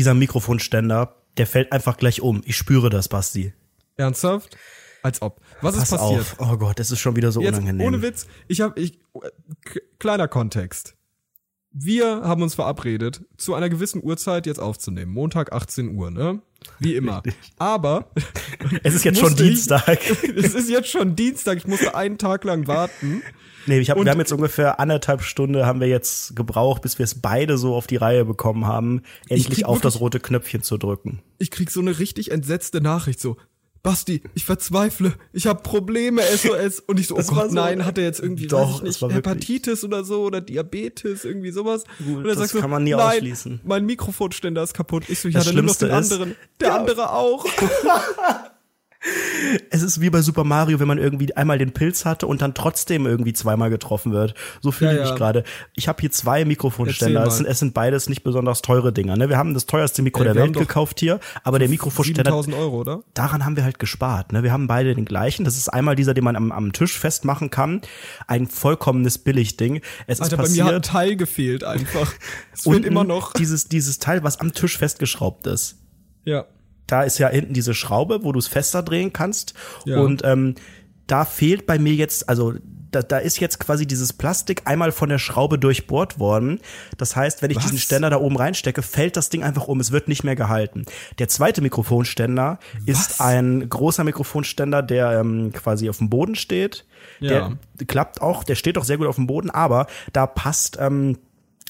dieser Mikrofonständer, der fällt einfach gleich um. Ich spüre das, Basti. Ernsthaft? Als ob. Was Pass ist passiert? auf. Oh Gott, das ist schon wieder so Jetzt unangenehm. ohne Witz, ich habe ich kleiner Kontext. Wir haben uns verabredet, zu einer gewissen Uhrzeit jetzt aufzunehmen. Montag 18 Uhr, ne? Wie immer. Aber Es ist jetzt schon musste ich- Dienstag. es ist jetzt schon Dienstag, ich musste einen Tag lang warten. Nee, ich hab, Und- wir haben jetzt ungefähr anderthalb Stunde haben wir jetzt gebraucht, bis wir es beide so auf die Reihe bekommen haben, endlich auf das wirklich- rote Knöpfchen zu drücken. Ich krieg so eine richtig entsetzte Nachricht so. Basti, ich verzweifle, ich habe Probleme, SOS. Und ich so, oh Das Gott, so- nein, hat er jetzt irgendwie, Doch, nicht, Hepatitis oder so oder Diabetes, irgendwie sowas. und er das sagt so, kann man nie nein, ausschließen. mein Mikrofonständer ist kaputt. Ich so, ich Das hatte nur noch Schlimmste den ist- anderen. Der Ja. andere auch. Es ist wie bei Super Mario, wenn man irgendwie einmal den Pilz hatte und dann trotzdem irgendwie zweimal getroffen wird. So fühle Ja, ich ja. mich gerade. Ich habe hier zwei Mikrofonständer. Es sind, es sind beides nicht besonders teure Dinger. Ne? Wir haben das teuerste Mikro Ey, der Welt gekauft hier, aber der Mikrofonständer, 7000 Euro, oder? daran haben wir halt gespart. Ne? Wir haben beide den gleichen. Das ist einmal dieser, den man am, am Tisch festmachen kann. Ein vollkommenes Billigding. Es ist Alter, bei mir hat ein passiert. Teil gefehlt einfach. Es fehlt immer noch. Dieses, dieses Teil, was am Tisch festgeschraubt ist. Ja. Da ist ja hinten diese Schraube, wo du es fester drehen kannst. Ja. Und ähm, da fehlt bei mir jetzt, also da, da ist jetzt quasi dieses Plastik einmal von der Schraube durchbohrt worden. Das heißt, wenn ich Was? diesen Ständer da oben reinstecke, fällt das Ding einfach um. Es wird nicht mehr gehalten. Der zweite Mikrofonständer ist ein großer Mikrofonständer, der ähm, quasi auf dem Boden steht. Ja. Der klappt auch, der steht auch sehr gut auf dem Boden, aber da passt ähm,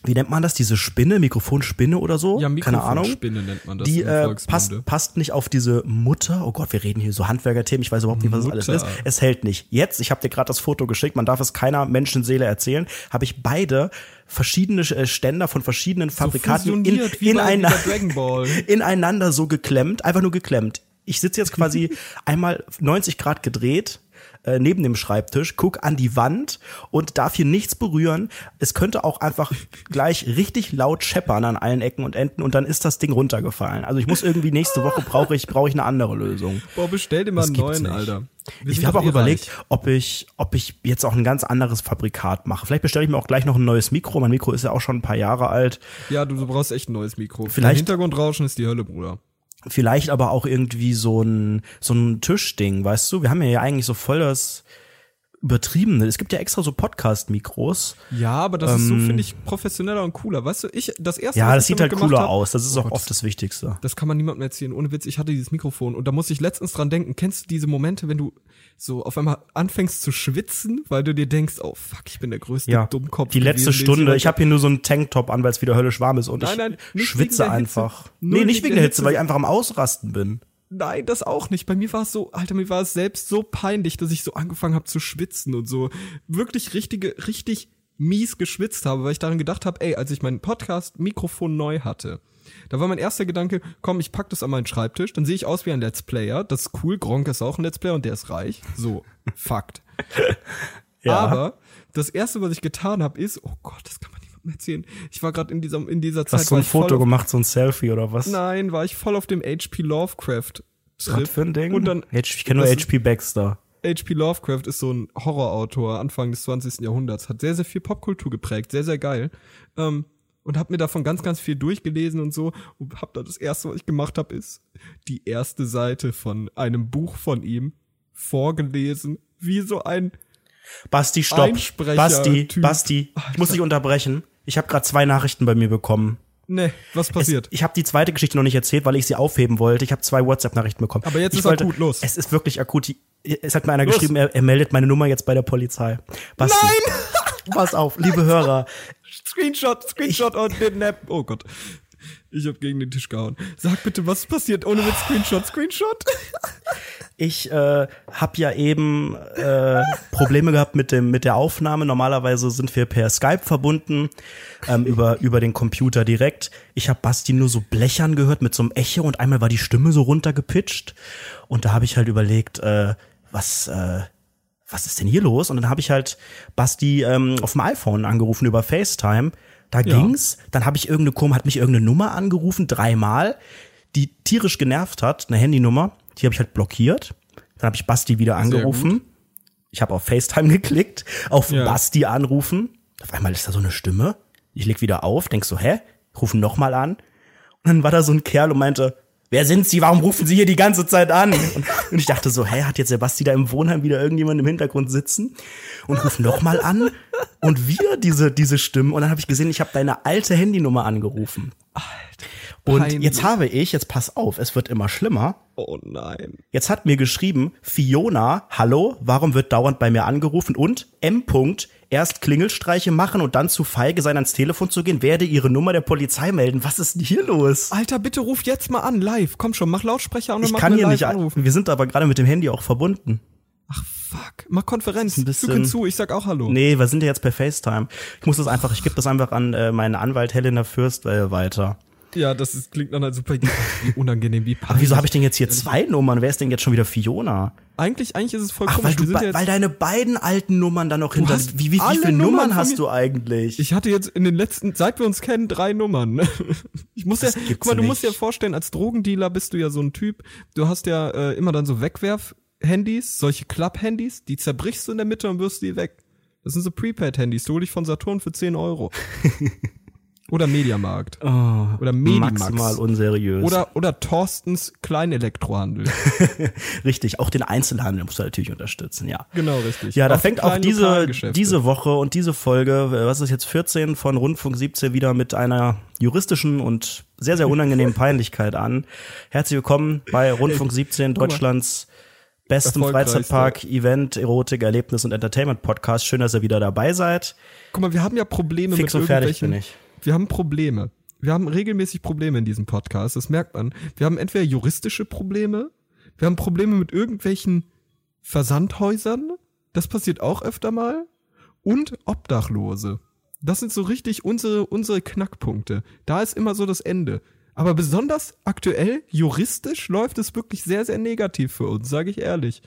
wie nennt man das? Diese Spinne, Mikrofonspinne oder so? Ja, Keine Ahnung. Mikrofonspinne nennt man das Die äh, passt, passt nicht auf diese Mutter. Oh Gott, wir reden hier so Handwerkerthemen. Ich weiß überhaupt nicht, was das alles Mutter. ist. Es hält nicht. Jetzt, ich habe dir gerade das Foto geschickt, man darf es keiner Menschenseele erzählen, habe ich beide verschiedene äh, Ständer von verschiedenen Fabrikaten wie in, Ball. ineinander so geklemmt, einfach nur geklemmt. Ich sitze jetzt quasi einmal 90 Grad gedreht äh, neben dem Schreibtisch, guck an die Wand und darf hier nichts berühren. Es könnte auch einfach gleich richtig laut scheppern an allen Ecken und Enden und dann ist das Ding runtergefallen. Also ich muss irgendwie nächste Woche brauche ich brauche ich eine andere Lösung. Boah, bestell dir mal einen neuen, nicht. Alter. Wir Ich habe auch eh überlegt, reich. ob ich, ob ich jetzt auch ein ganz anderes Fabrikat mache. Vielleicht bestelle ich mir auch gleich noch ein neues Mikro. Mein Mikro ist ja auch schon ein paar Jahre alt. Ja, du, du brauchst echt ein neues Mikro. Vielleicht- Hintergrundrauschen ist die Hölle, Bruder. Vielleicht aber auch irgendwie so ein, so ein Tischding, weißt du? Wir haben ja eigentlich so voll das übertriebene. Es gibt ja extra so Podcast-Mikros. Ja, aber das ist so, finde ich, professioneller und cooler. Weißt du, ich, das erste, Ähm. Ja, das ich sieht halt cooler hab- aus. Das ist Oh auch Gott, oft das Wichtigste. Das kann man niemandem erzählen. Ohne Witz, ich hatte dieses Mikrofon und da muss ich letztens dran denken. Kennst du diese Momente, wenn du so auf einmal anfängst zu schwitzen, weil du dir denkst, oh fuck, ich bin der größte Ja, Dummkopf. die letzte gewesen, Stunde. Ich habe hier nur so einen Tanktop an, weil es wieder höllisch warm ist und Nein, ich nein, nicht schwitze einfach. Nee, nicht wegen der Hitze, Hitze. weil ich einfach am Ausrasten bin. Nein, das auch nicht. Bei mir war es so, Alter, mir war es selbst so peinlich, dass ich so angefangen habe zu schwitzen und so wirklich richtige, richtig mies geschwitzt habe, weil ich daran gedacht habe, ey, als ich mein Podcast-Mikrofon neu hatte, da war mein erster Gedanke, komm, ich pack das an meinen Schreibtisch, dann sehe ich aus wie ein Let's Player. Das ist cool, Gronk ist auch ein Let's Player und der ist reich. So, Fakt. Ja. Aber das erste, was ich getan habe, ist, oh Gott, das kann man erzählen. Ich war gerade in dieser, in dieser Zeit. Hast du ein Foto gemacht, so ein Selfie oder was? Nein, war ich voll auf dem HP Lovecraft. Was für ein Ding? Und dann ich kenne nur HP Baxter. H.P. Lovecraft ist so ein Horrorautor Anfang des 20. Jahrhunderts, hat sehr, sehr viel Popkultur geprägt, sehr, sehr geil. Ähm, und hab mir davon ganz, ganz viel durchgelesen und so. Und hab da das erste, was ich gemacht habe, ist die erste Seite von einem Buch von ihm vorgelesen, wie so ein Basti, stopp. Basti, Typ. Basti, ich muss dich unterbrechen. Ich habe gerade zwei Nachrichten bei mir bekommen. Ne, was passiert? Es, ich habe die zweite Geschichte noch nicht erzählt, weil ich sie aufheben wollte. Ich habe zwei WhatsApp-Nachrichten bekommen. Aber jetzt ich ist akut, los. Es ist wirklich akut. Es hat mir einer Los. geschrieben, er, er meldet meine Nummer jetzt bei der Polizei. Basti, Nein! pass auf, liebe Hörer. Screenshot, Screenshot und den Nap. Oh Gott. Ich hab gegen den Tisch gehauen. Sag bitte, was passiert? Ohne mit Screenshot, Screenshot. Ich äh, habe ja eben äh, Probleme gehabt mit dem mit der Aufnahme. Normalerweise sind wir per Skype verbunden ähm, über über den Computer direkt. Ich habe Basti nur so blechern gehört mit so einem Echo und einmal war die Stimme so runtergepitcht und da habe ich halt überlegt, äh, was äh, was ist denn hier los? Und dann habe ich halt Basti ähm, auf dem iPhone angerufen über FaceTime. Da Ja. ging's. Dann habe ich irgendeine Kom hat mich irgendeine Nummer angerufen dreimal, die tierisch genervt hat, eine Handynummer. Die habe ich halt blockiert. Dann habe ich Basti wieder angerufen. Ich habe auf FaceTime geklickt, auf Ja. Basti anrufen. Auf einmal ist da so eine Stimme. Ich leg wieder auf, denk so, hä? Rufen noch mal an. dann war da so ein Kerl und meinte, wer sind Sie? Warum rufen Sie hier die ganze Zeit an? Und, und ich dachte so, hä, hat jetzt Sebasti da im Wohnheim wieder irgendjemand im Hintergrund sitzen? Und ruf noch mal an und wieder diese, diese Stimmen. Und dann habe ich gesehen, ich habe deine alte Handynummer angerufen. Und peinlich. jetzt habe ich, jetzt pass auf, es wird immer schlimmer. Oh nein. Jetzt hat mir geschrieben, Fiona, hallo, warum wird dauernd bei mir angerufen? Und M. -Punkt, erst Klingelstreiche machen und dann zu feige sein, ans Telefon zu gehen, werde ihre Nummer der Polizei melden. Was ist denn hier los? Alter, bitte ruf jetzt mal an, live. Komm schon, mach Lautsprecher und dann Ich mach kann hier live nicht anrufen. Wir sind aber gerade mit dem Handy auch verbunden. Ach fuck. Mach Konferenz. ein bisschen- hinzu, ich sag auch Hallo. Nee, wir sind ja jetzt per FaceTime. Ich muss das einfach, ich gebe das einfach an äh, meinen Anwalt Helena Fürst äh, weiter. Ja, das ist, klingt dann halt super wie unangenehm, wie Aber wieso habe ich denn jetzt hier zwei Nummern? Wer ist denn jetzt schon wieder Fiona? Eigentlich, eigentlich ist es voll Ach, komisch. weil, du, ja weil deine beiden alten Nummern dann noch hinter. Wie, wie, wie viele Nummern hast du eigentlich? ich hatte jetzt in den letzten, seit wir uns kennen, drei Nummern. Ich muss Das ja, guck mal, du nicht. musst dir vorstellen, als Drogendealer bist du ja so ein Typ. Du hast ja äh, immer dann so Wegwerf-Handys, solche Club-Handys, die zerbrichst du in der Mitte und wirst die weg. Das sind so Prepaid-Handys, die hol ich von Saturn für 10 Euro. Oder Mediamarkt. Oh, Oder Medimax. maximal unseriös. Oder, oder Thorstens Kleinelektrohandel. Richtig, auch den Einzelhandel musst du natürlich unterstützen, ja. genau, richtig. Ja, da Auch fängt auch diese, diese Woche und diese Folge, äh, was ist jetzt 14 von Rundfunk 17 wieder mit einer juristischen und sehr, sehr unangenehmen Peinlichkeit an. Herzlich willkommen bei Rundfunk 17, mal. Deutschlands bestem. Freizeitpark, Event, Erotik, Erlebnis und Entertainment Podcast. Schön, dass ihr wieder dabei seid. Guck mal, wir haben ja Probleme Fix mit und fertig irgendwelchen. bin ich. Wir haben Probleme. Wir haben regelmäßig Probleme in diesem Podcast, das merkt man. Wir haben entweder juristische Probleme, wir haben Probleme mit irgendwelchen Versandhäusern, das passiert auch öfter mal, und Obdachlose. Das sind so richtig unsere, unsere Knackpunkte. Da ist immer so das Ende. Aber besonders aktuell, juristisch, läuft es wirklich sehr, sehr negativ für uns, sage ich ehrlich.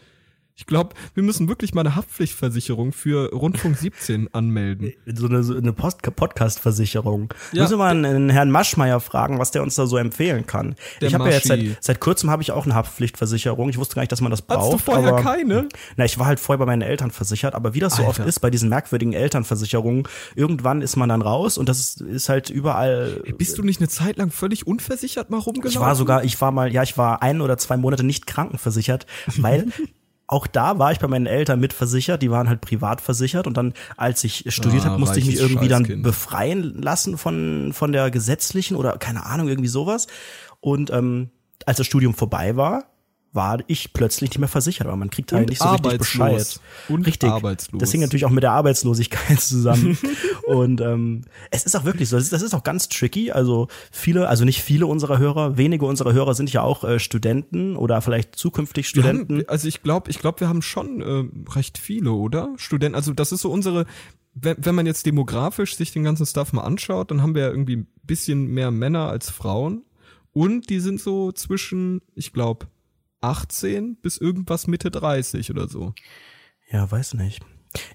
Ich glaube, wir müssen wirklich mal eine Haftpflichtversicherung für Rundfunk 17 anmelden. So eine, so eine Podcast-Versicherung. Ja, Müssen wir mal einen Herrn Maschmeyer fragen, was der uns da so empfehlen kann. Ich habe ja jetzt seit, seit kurzem habe ich auch eine Haftpflichtversicherung. Ich wusste gar nicht, dass man das braucht. Hattest du vorher aber, keine? Na, ich war halt vorher bei meinen Eltern versichert, aber wie das so oft Alter. ist bei diesen merkwürdigen Elternversicherungen, irgendwann ist man dann raus und das ist, ist halt überall. Bist du nicht eine Zeit lang völlig unversichert mal rumgelaufen? Ich war sogar, ich war mal, ja, ich war ein oder zwei Monate nicht krankenversichert, weil auch da war ich bei meinen Eltern mitversichert, die waren halt privat versichert und dann, als ich studiert Ah, habe, musste ich mich irgendwie dann befreien lassen von, von der gesetzlichen oder keine Ahnung, irgendwie sowas. Und ähm, als das Studium vorbei war, war ich plötzlich nicht mehr versichert, aber man kriegt halt Und nicht so richtig. Bescheid. Und richtig. arbeitslos. Das hing natürlich auch mit der Arbeitslosigkeit zusammen. und ähm, es ist auch wirklich so, das ist, das ist auch ganz tricky. Also viele, also nicht viele unserer Hörer, wenige unserer Hörer sind ja auch äh, Studenten oder vielleicht zukünftig Studenten. haben, also ich glaube, ich glaube, wir haben schon äh, recht viele, oder? Studenten, also das ist so unsere, wenn, wenn man jetzt demografisch sich den ganzen Stuff mal anschaut, dann haben wir ja irgendwie ein bisschen mehr Männer als Frauen. Und die sind so zwischen, ich glaube, 18 bis irgendwas Mitte 30 oder so. Ja, weiß nicht.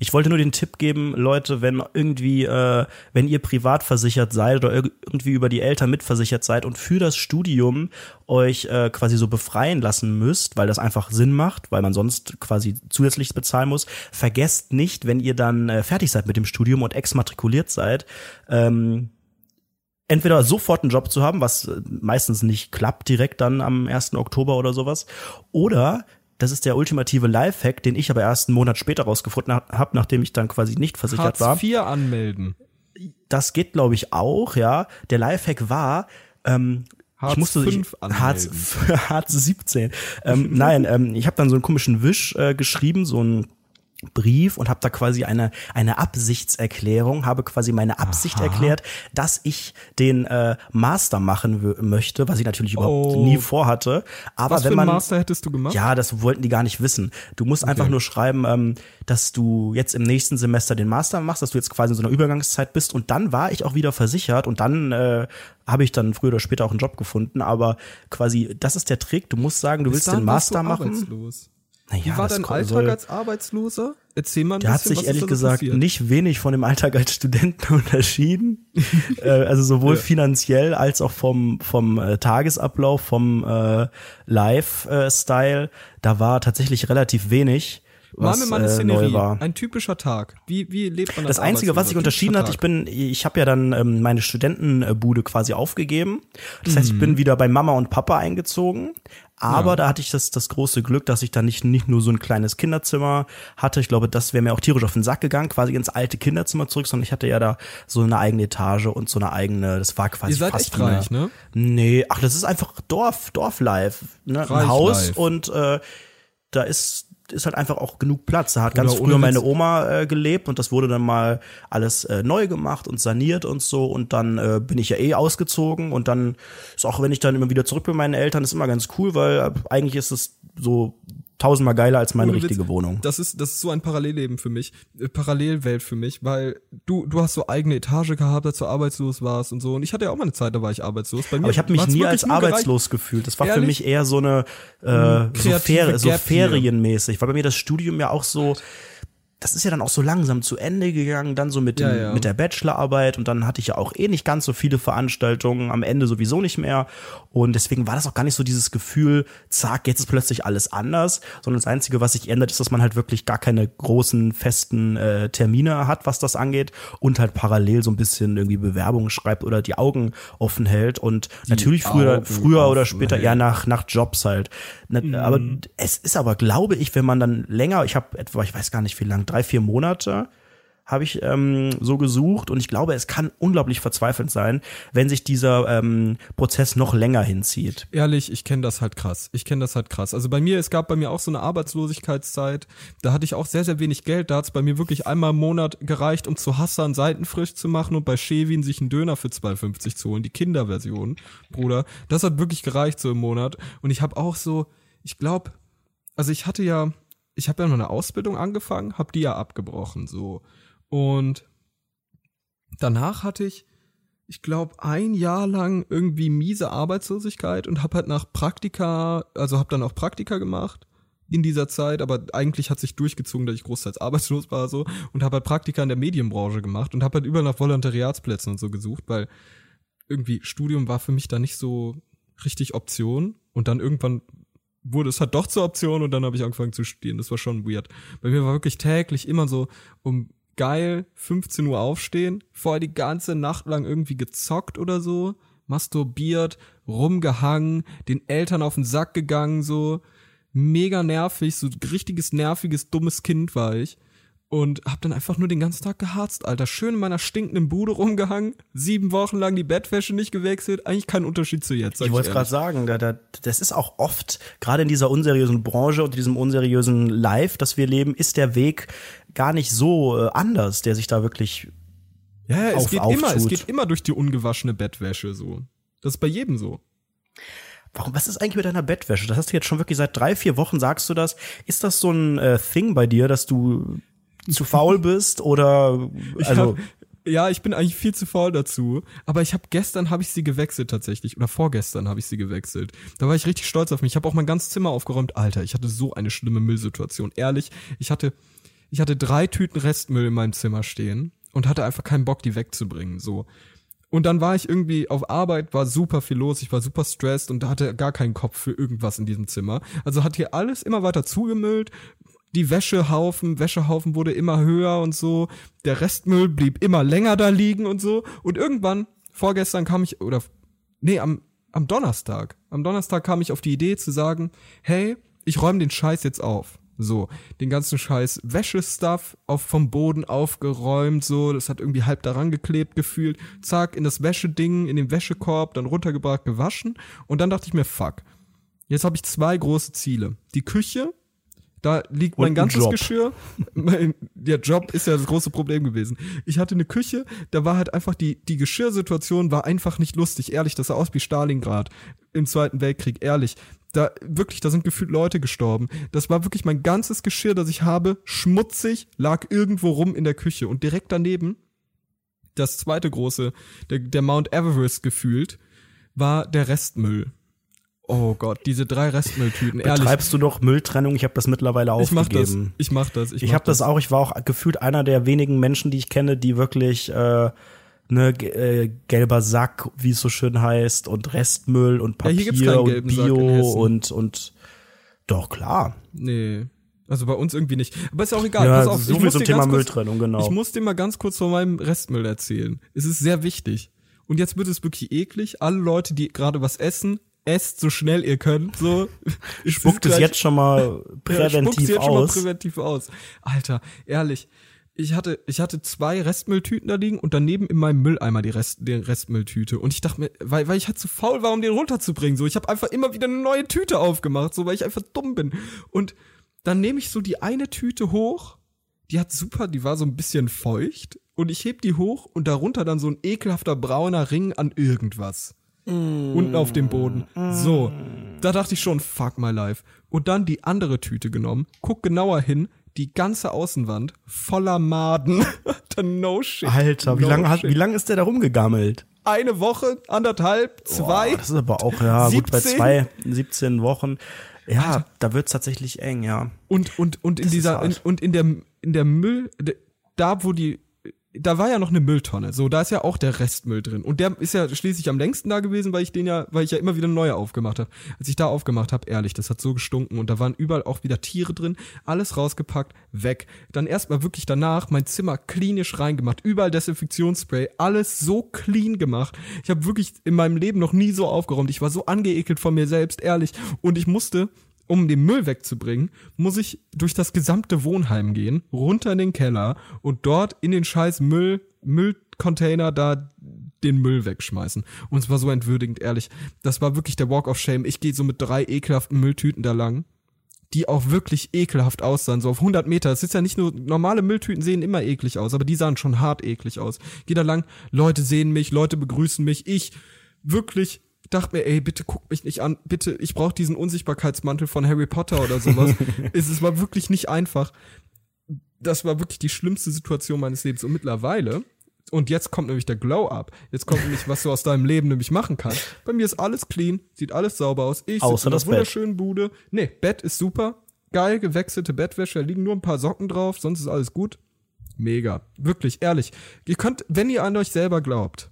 Ich wollte nur den Tipp geben, Leute, wenn irgendwie, äh, wenn ihr privat versichert seid oder irg- irgendwie über die Eltern mitversichert seid und für das Studium euch äh, quasi so befreien lassen müsst, weil das einfach Sinn macht, weil man sonst quasi zusätzlich bezahlen muss, vergesst nicht, wenn ihr dann äh, fertig seid mit dem Studium und exmatrikuliert seid, ähm, entweder sofort einen Job zu haben, was äh, meistens nicht klappt direkt dann am 1. Oktober oder sowas, oder das ist der ultimative Lifehack, den ich aber erst einen Monat später rausgefunden habe, nachdem ich dann quasi nicht versichert Hartz war. IV anmelden. Das geht, glaube ich, auch, ja. Der Lifehack war, ähm, Hartz ich musste V ich, anmelden. Hartz, Hartz 17. ähm, nein, ähm, ich habe dann so einen komischen Wisch äh, geschrieben, so einen Brief und habe da quasi eine eine Absichtserklärung, habe quasi meine Absicht Aha. erklärt, dass ich den äh, Master machen möchte, was ich natürlich überhaupt Oh. nie vorhatte. Aber Was wenn für man Master hättest du gemacht? ja, das wollten die gar nicht wissen. Du musst einfach nur schreiben, ähm, dass du jetzt im nächsten Semester den Master machst, dass du jetzt quasi in so einer Übergangszeit bist. Und dann war ich auch wieder versichert und dann äh, habe ich dann früher oder später auch einen Job gefunden. Aber quasi, das ist der Trick. Du musst sagen, du Bis willst den Master machen. Arbeitslos. Naja, Wie war das dein Alltag soll- als Arbeitsloser? Erzähl mal ein der hat sich ehrlich gesagt passiert? nicht wenig von dem Alltag als Studenten unterschieden. äh, also sowohl Ja. finanziell als auch vom, vom äh, Tagesablauf, vom äh, Life-Style. da war tatsächlich relativ wenig. was Mal mir mal eine äh, Szenerie. neu war. Ein typischer Tag. Wie, wie lebt man Das als Einzige, was sich unterschieden hat, ich bin, ich habe ja dann ähm, meine Studentenbude quasi aufgegeben. Das heißt, ich bin wieder bei Mama und Papa eingezogen. Aber Ja. da hatte ich das, das große Glück, dass ich dann nicht, nicht nur so ein kleines Kinderzimmer hatte. Ich glaube, das wäre mir auch tierisch auf den Sack gegangen, quasi ins alte Kinderzimmer zurück, sondern ich hatte ja da so eine eigene Etage und so eine eigene, das war quasi Ihr seid fast echt reich, ne? Nee, ach, das ist einfach Dorf, Dorflife. Ne? Reich Ein Haus life. und äh, da ist ist halt einfach auch genug Platz. Da hat ganz Oder ohne früher meine Oma äh, gelebt und das wurde dann mal alles äh, neu gemacht und saniert und so und dann äh, bin ich ja eh ausgezogen und dann ist auch, wenn ich dann immer wieder zurück bin bei meinen Eltern, ist immer ganz cool, weil äh, eigentlich ist es so tausendmal geiler als meine Ohne richtige Witz, Wohnung. Das ist, das ist so ein Parallelleben für mich, äh, Parallelwelt für mich, weil du, du hast so eigene Etage gehabt, als du arbeitslos warst und so. Und ich hatte ja auch mal eine Zeit, da war ich arbeitslos. Bei mir Aber ich habe mich nie als nur gereicht. arbeitslos gefühlt. Das war für Ehrlich? mich eher so eine äh, so, kreative Fer so ferienmäßig, weil bei mir das Studium ja auch so das ist ja dann auch so langsam zu Ende gegangen, dann so mit, dem, Ja, ja. mit der Bachelorarbeit und dann hatte ich ja auch eh nicht ganz so viele Veranstaltungen, am Ende sowieso nicht mehr und deswegen war das auch gar nicht so dieses Gefühl, zack, jetzt ist plötzlich alles anders, sondern das Einzige, was sich ändert, ist, dass man halt wirklich gar keine großen, festen äh, Termine hat, was das angeht und halt parallel so ein bisschen irgendwie Bewerbungen schreibt oder die Augen offen hält und natürlich früher, Augen früher oder später, hält. ja, nach, nach Jobs halt. Ne, Aber es ist aber, glaube ich, wenn man dann länger, ich habe etwa, ich weiß gar nicht wie lang, drei, vier Monate habe ich ähm, so gesucht und ich glaube, es kann unglaublich verzweifelnd sein, wenn sich dieser ähm, Prozess noch länger hinzieht. Ehrlich, ich kenne das halt krass. Ich kenne das halt krass. Also bei mir, es gab bei mir auch so eine Arbeitslosigkeitszeit. Da hatte ich auch sehr, sehr wenig Geld. Da hat es bei mir wirklich einmal im Monat gereicht, um zu Hassan Seiten frisch zu machen und bei Chevin sich einen Döner für 2,50 zu holen. Die Kinderversion, Bruder. Das hat wirklich gereicht so im Monat. Und ich habe auch so, ich glaube, also ich hatte ja, ich habe ja noch eine Ausbildung angefangen, habe die ja abgebrochen so. Und danach hatte ich, ich glaube, ein Jahr lang irgendwie miese Arbeitslosigkeit und habe halt nach Praktika, also habe dann auch Praktika gemacht in dieser Zeit, aber eigentlich hat sich durchgezogen, dass ich großteils arbeitslos war so und habe halt Praktika in der Medienbranche gemacht und habe halt überall nach Volontariatsplätzen und so gesucht, weil irgendwie Studium war für mich da nicht so richtig Option und dann irgendwann wurde es halt doch zur Option und dann habe ich angefangen zu studieren. Das war schon weird. Bei mir war wirklich täglich immer so um geil 15 Uhr aufstehen, vorher die ganze Nacht lang irgendwie gezockt oder so, masturbiert, rumgehangen, den Eltern auf den Sack gegangen so, mega nervig, so richtiges nerviges dummes Kind war ich und hab dann einfach nur den ganzen Tag geharzt, Alter. Schön in meiner stinkenden Bude rumgehangen, sieben Wochen lang die Bettwäsche nicht gewechselt, eigentlich kein Unterschied zu jetzt. Ich wollte es gerade sagen, da, da, das ist auch oft, gerade in dieser unseriösen Branche und diesem unseriösen Life, das wir leben, ist der Weg gar nicht so äh, anders, der sich da wirklich Ja, ja, es auf- geht immer, es auftut. geht immer durch die ungewaschene Bettwäsche so. Das ist bei jedem so. Warum, was ist eigentlich mit deiner Bettwäsche? Das hast du jetzt schon wirklich seit drei, vier Wochen, sagst du das? Ist das so ein äh, Thing bei dir, dass du zu faul bist oder Ich also ja, ich bin eigentlich viel zu faul dazu, aber ich habe gestern habe ich sie gewechselt tatsächlich oder vorgestern habe ich sie gewechselt. Da war ich richtig stolz auf mich. Ich habe auch mein ganzes Zimmer aufgeräumt. Alter, ich hatte so eine schlimme Müllsituation. Ehrlich, ich hatte ich hatte drei Tüten Restmüll in meinem Zimmer stehen und hatte einfach keinen Bock die wegzubringen, so. Und dann war ich irgendwie auf Arbeit, war super viel los, ich war super stressed und hatte gar keinen Kopf für irgendwas in diesem Zimmer. Also hat hier alles immer weiter zugemüllt. Die Wäschehaufen, Wäschehaufen wurde immer höher und so. Der Restmüll blieb immer länger da liegen und so. Und irgendwann, vorgestern kam ich, oder, nee, am, am Donnerstag. Am Donnerstag kam ich auf die Idee zu sagen, hey, ich räume den Scheiß jetzt auf. So, den ganzen Scheiß Wäschestuff auf vom Boden aufgeräumt, so, das hat irgendwie halb daran geklebt gefühlt. Zack, in das Wäscheding, in den Wäschekorb, dann runtergebracht, gewaschen. Und dann dachte ich mir, fuck. Jetzt habe ich zwei große Ziele. Die Küche, da liegt Und mein ein ganzes Job. Geschirr. Mein, der Job ist ja das große Problem gewesen. Ich hatte eine Küche, da war halt einfach die, die Geschirrsituation war einfach nicht lustig. Ehrlich, das sah aus wie Stalingrad im Zweiten Weltkrieg. Ehrlich. Da, wirklich, da sind gefühlt Leute gestorben. Das war wirklich mein ganzes Geschirr, das ich habe, schmutzig, lag irgendwo rum in der Küche. Und direkt daneben, das zweite große, der, der Mount Everest gefühlt, war der Restmüll. Oh Gott, diese drei Restmülltüten. Ehrlich, betreibst du noch Mülltrennung? Ich habe das mittlerweile ich mach das. aufgegeben. Ich mach das. Ich, Ich habe das auch, ich war auch gefühlt einer der wenigen Menschen, die ich kenne, die wirklich äh, ne, äh, gelber Sack, wie es so schön heißt, und Restmüll und Ja, Papier keinen und Bio und und doch klar. Nee. Also bei uns irgendwie nicht. Aber ist ja auch egal. Ja, Pass auf, so ich viel muss zum Thema kurz- Mülltrennung, genau. Ich muss dir mal ganz kurz von meinem Restmüll erzählen. Es ist sehr wichtig. Und jetzt wird es wirklich eklig. Alle Leute, die gerade was essen, esst so schnell ihr könnt. So. Spuckt es gleich- jetzt schon mal präventiv jetzt schon mal aus. präventiv aus. Alter, ehrlich. Ich hatte, ich hatte zwei Restmülltüten da liegen und daneben in meinem Mülleimer die Rest, die Restmülltüte. Und ich dachte mir, weil, weil ich halt zu faul war, um den runterzubringen. So, ich habe einfach immer wieder eine neue Tüte aufgemacht, so weil ich einfach dumm bin. Und dann nehme ich so die eine Tüte hoch, die hat super, die war so ein bisschen feucht. Und ich heb die hoch und darunter dann so ein ekelhafter brauner Ring an irgendwas. Unten auf dem Boden. So. Da dachte ich schon, fuck my life. Und dann die andere Tüte genommen, guck genauer hin, die ganze Außenwand voller Maden. no shit. Alter, wie no lange hat, shit. wie lange ist der da rumgegammelt? Eine Woche, anderthalb, zwei. Boah, das ist aber auch, ja, gut, bei 17? zwei, 17 Wochen. Ja, da wird's tatsächlich eng, ja. Und, und, und in Das dieser, in, und in der, in der Müll, da wo die, da war ja noch eine Mülltonne. So, da ist ja auch der Restmüll drin. Und der ist ja schließlich am längsten da gewesen, weil ich den ja, weil ich ja immer wieder neue aufgemacht habe. Als ich da aufgemacht habe, ehrlich, das hat so gestunken und da waren überall auch wieder Tiere drin, alles rausgepackt, weg. Dann erstmal wirklich danach mein Zimmer klinisch reingemacht, überall Desinfektionsspray, alles so clean gemacht. Ich habe wirklich in meinem Leben noch nie so aufgeräumt. Ich war so angeekelt von mir selbst, ehrlich. Und ich musste um den Müll wegzubringen, muss ich durch das gesamte Wohnheim gehen, runter in den Keller und dort in den scheiß Müll, Müllcontainer da den Müll wegschmeißen. Und es war so entwürdigend, ehrlich. Das war wirklich der Walk of Shame. Ich gehe so mit drei ekelhaften Mülltüten da lang, die auch wirklich ekelhaft aussahen, so auf 100 Meter. Es ist ja nicht nur, normale Mülltüten sehen immer eklig aus, aber die sahen schon hart eklig aus. Geh da lang, Leute sehen mich, Leute begrüßen mich, ich wirklich dachte mir, ey, bitte guck mich nicht an, bitte, ich brauche diesen Unsichtbarkeitsmantel von Harry Potter oder sowas. es, es war wirklich nicht einfach. Das war wirklich die schlimmste Situation meines Lebens. Und mittlerweile, und jetzt kommt nämlich der Glow-Up, jetzt kommt nämlich, was du aus deinem Leben nämlich machen kannst. Bei mir ist alles clean, sieht alles sauber aus. Ich Außer sitze in das einer wunderschönen Bude. Nee, Bett ist super. Geil, gewechselte Bettwäsche, da liegen nur ein paar Socken drauf, sonst ist alles gut. Mega. Wirklich, ehrlich. Ihr könnt, wenn ihr an euch selber glaubt,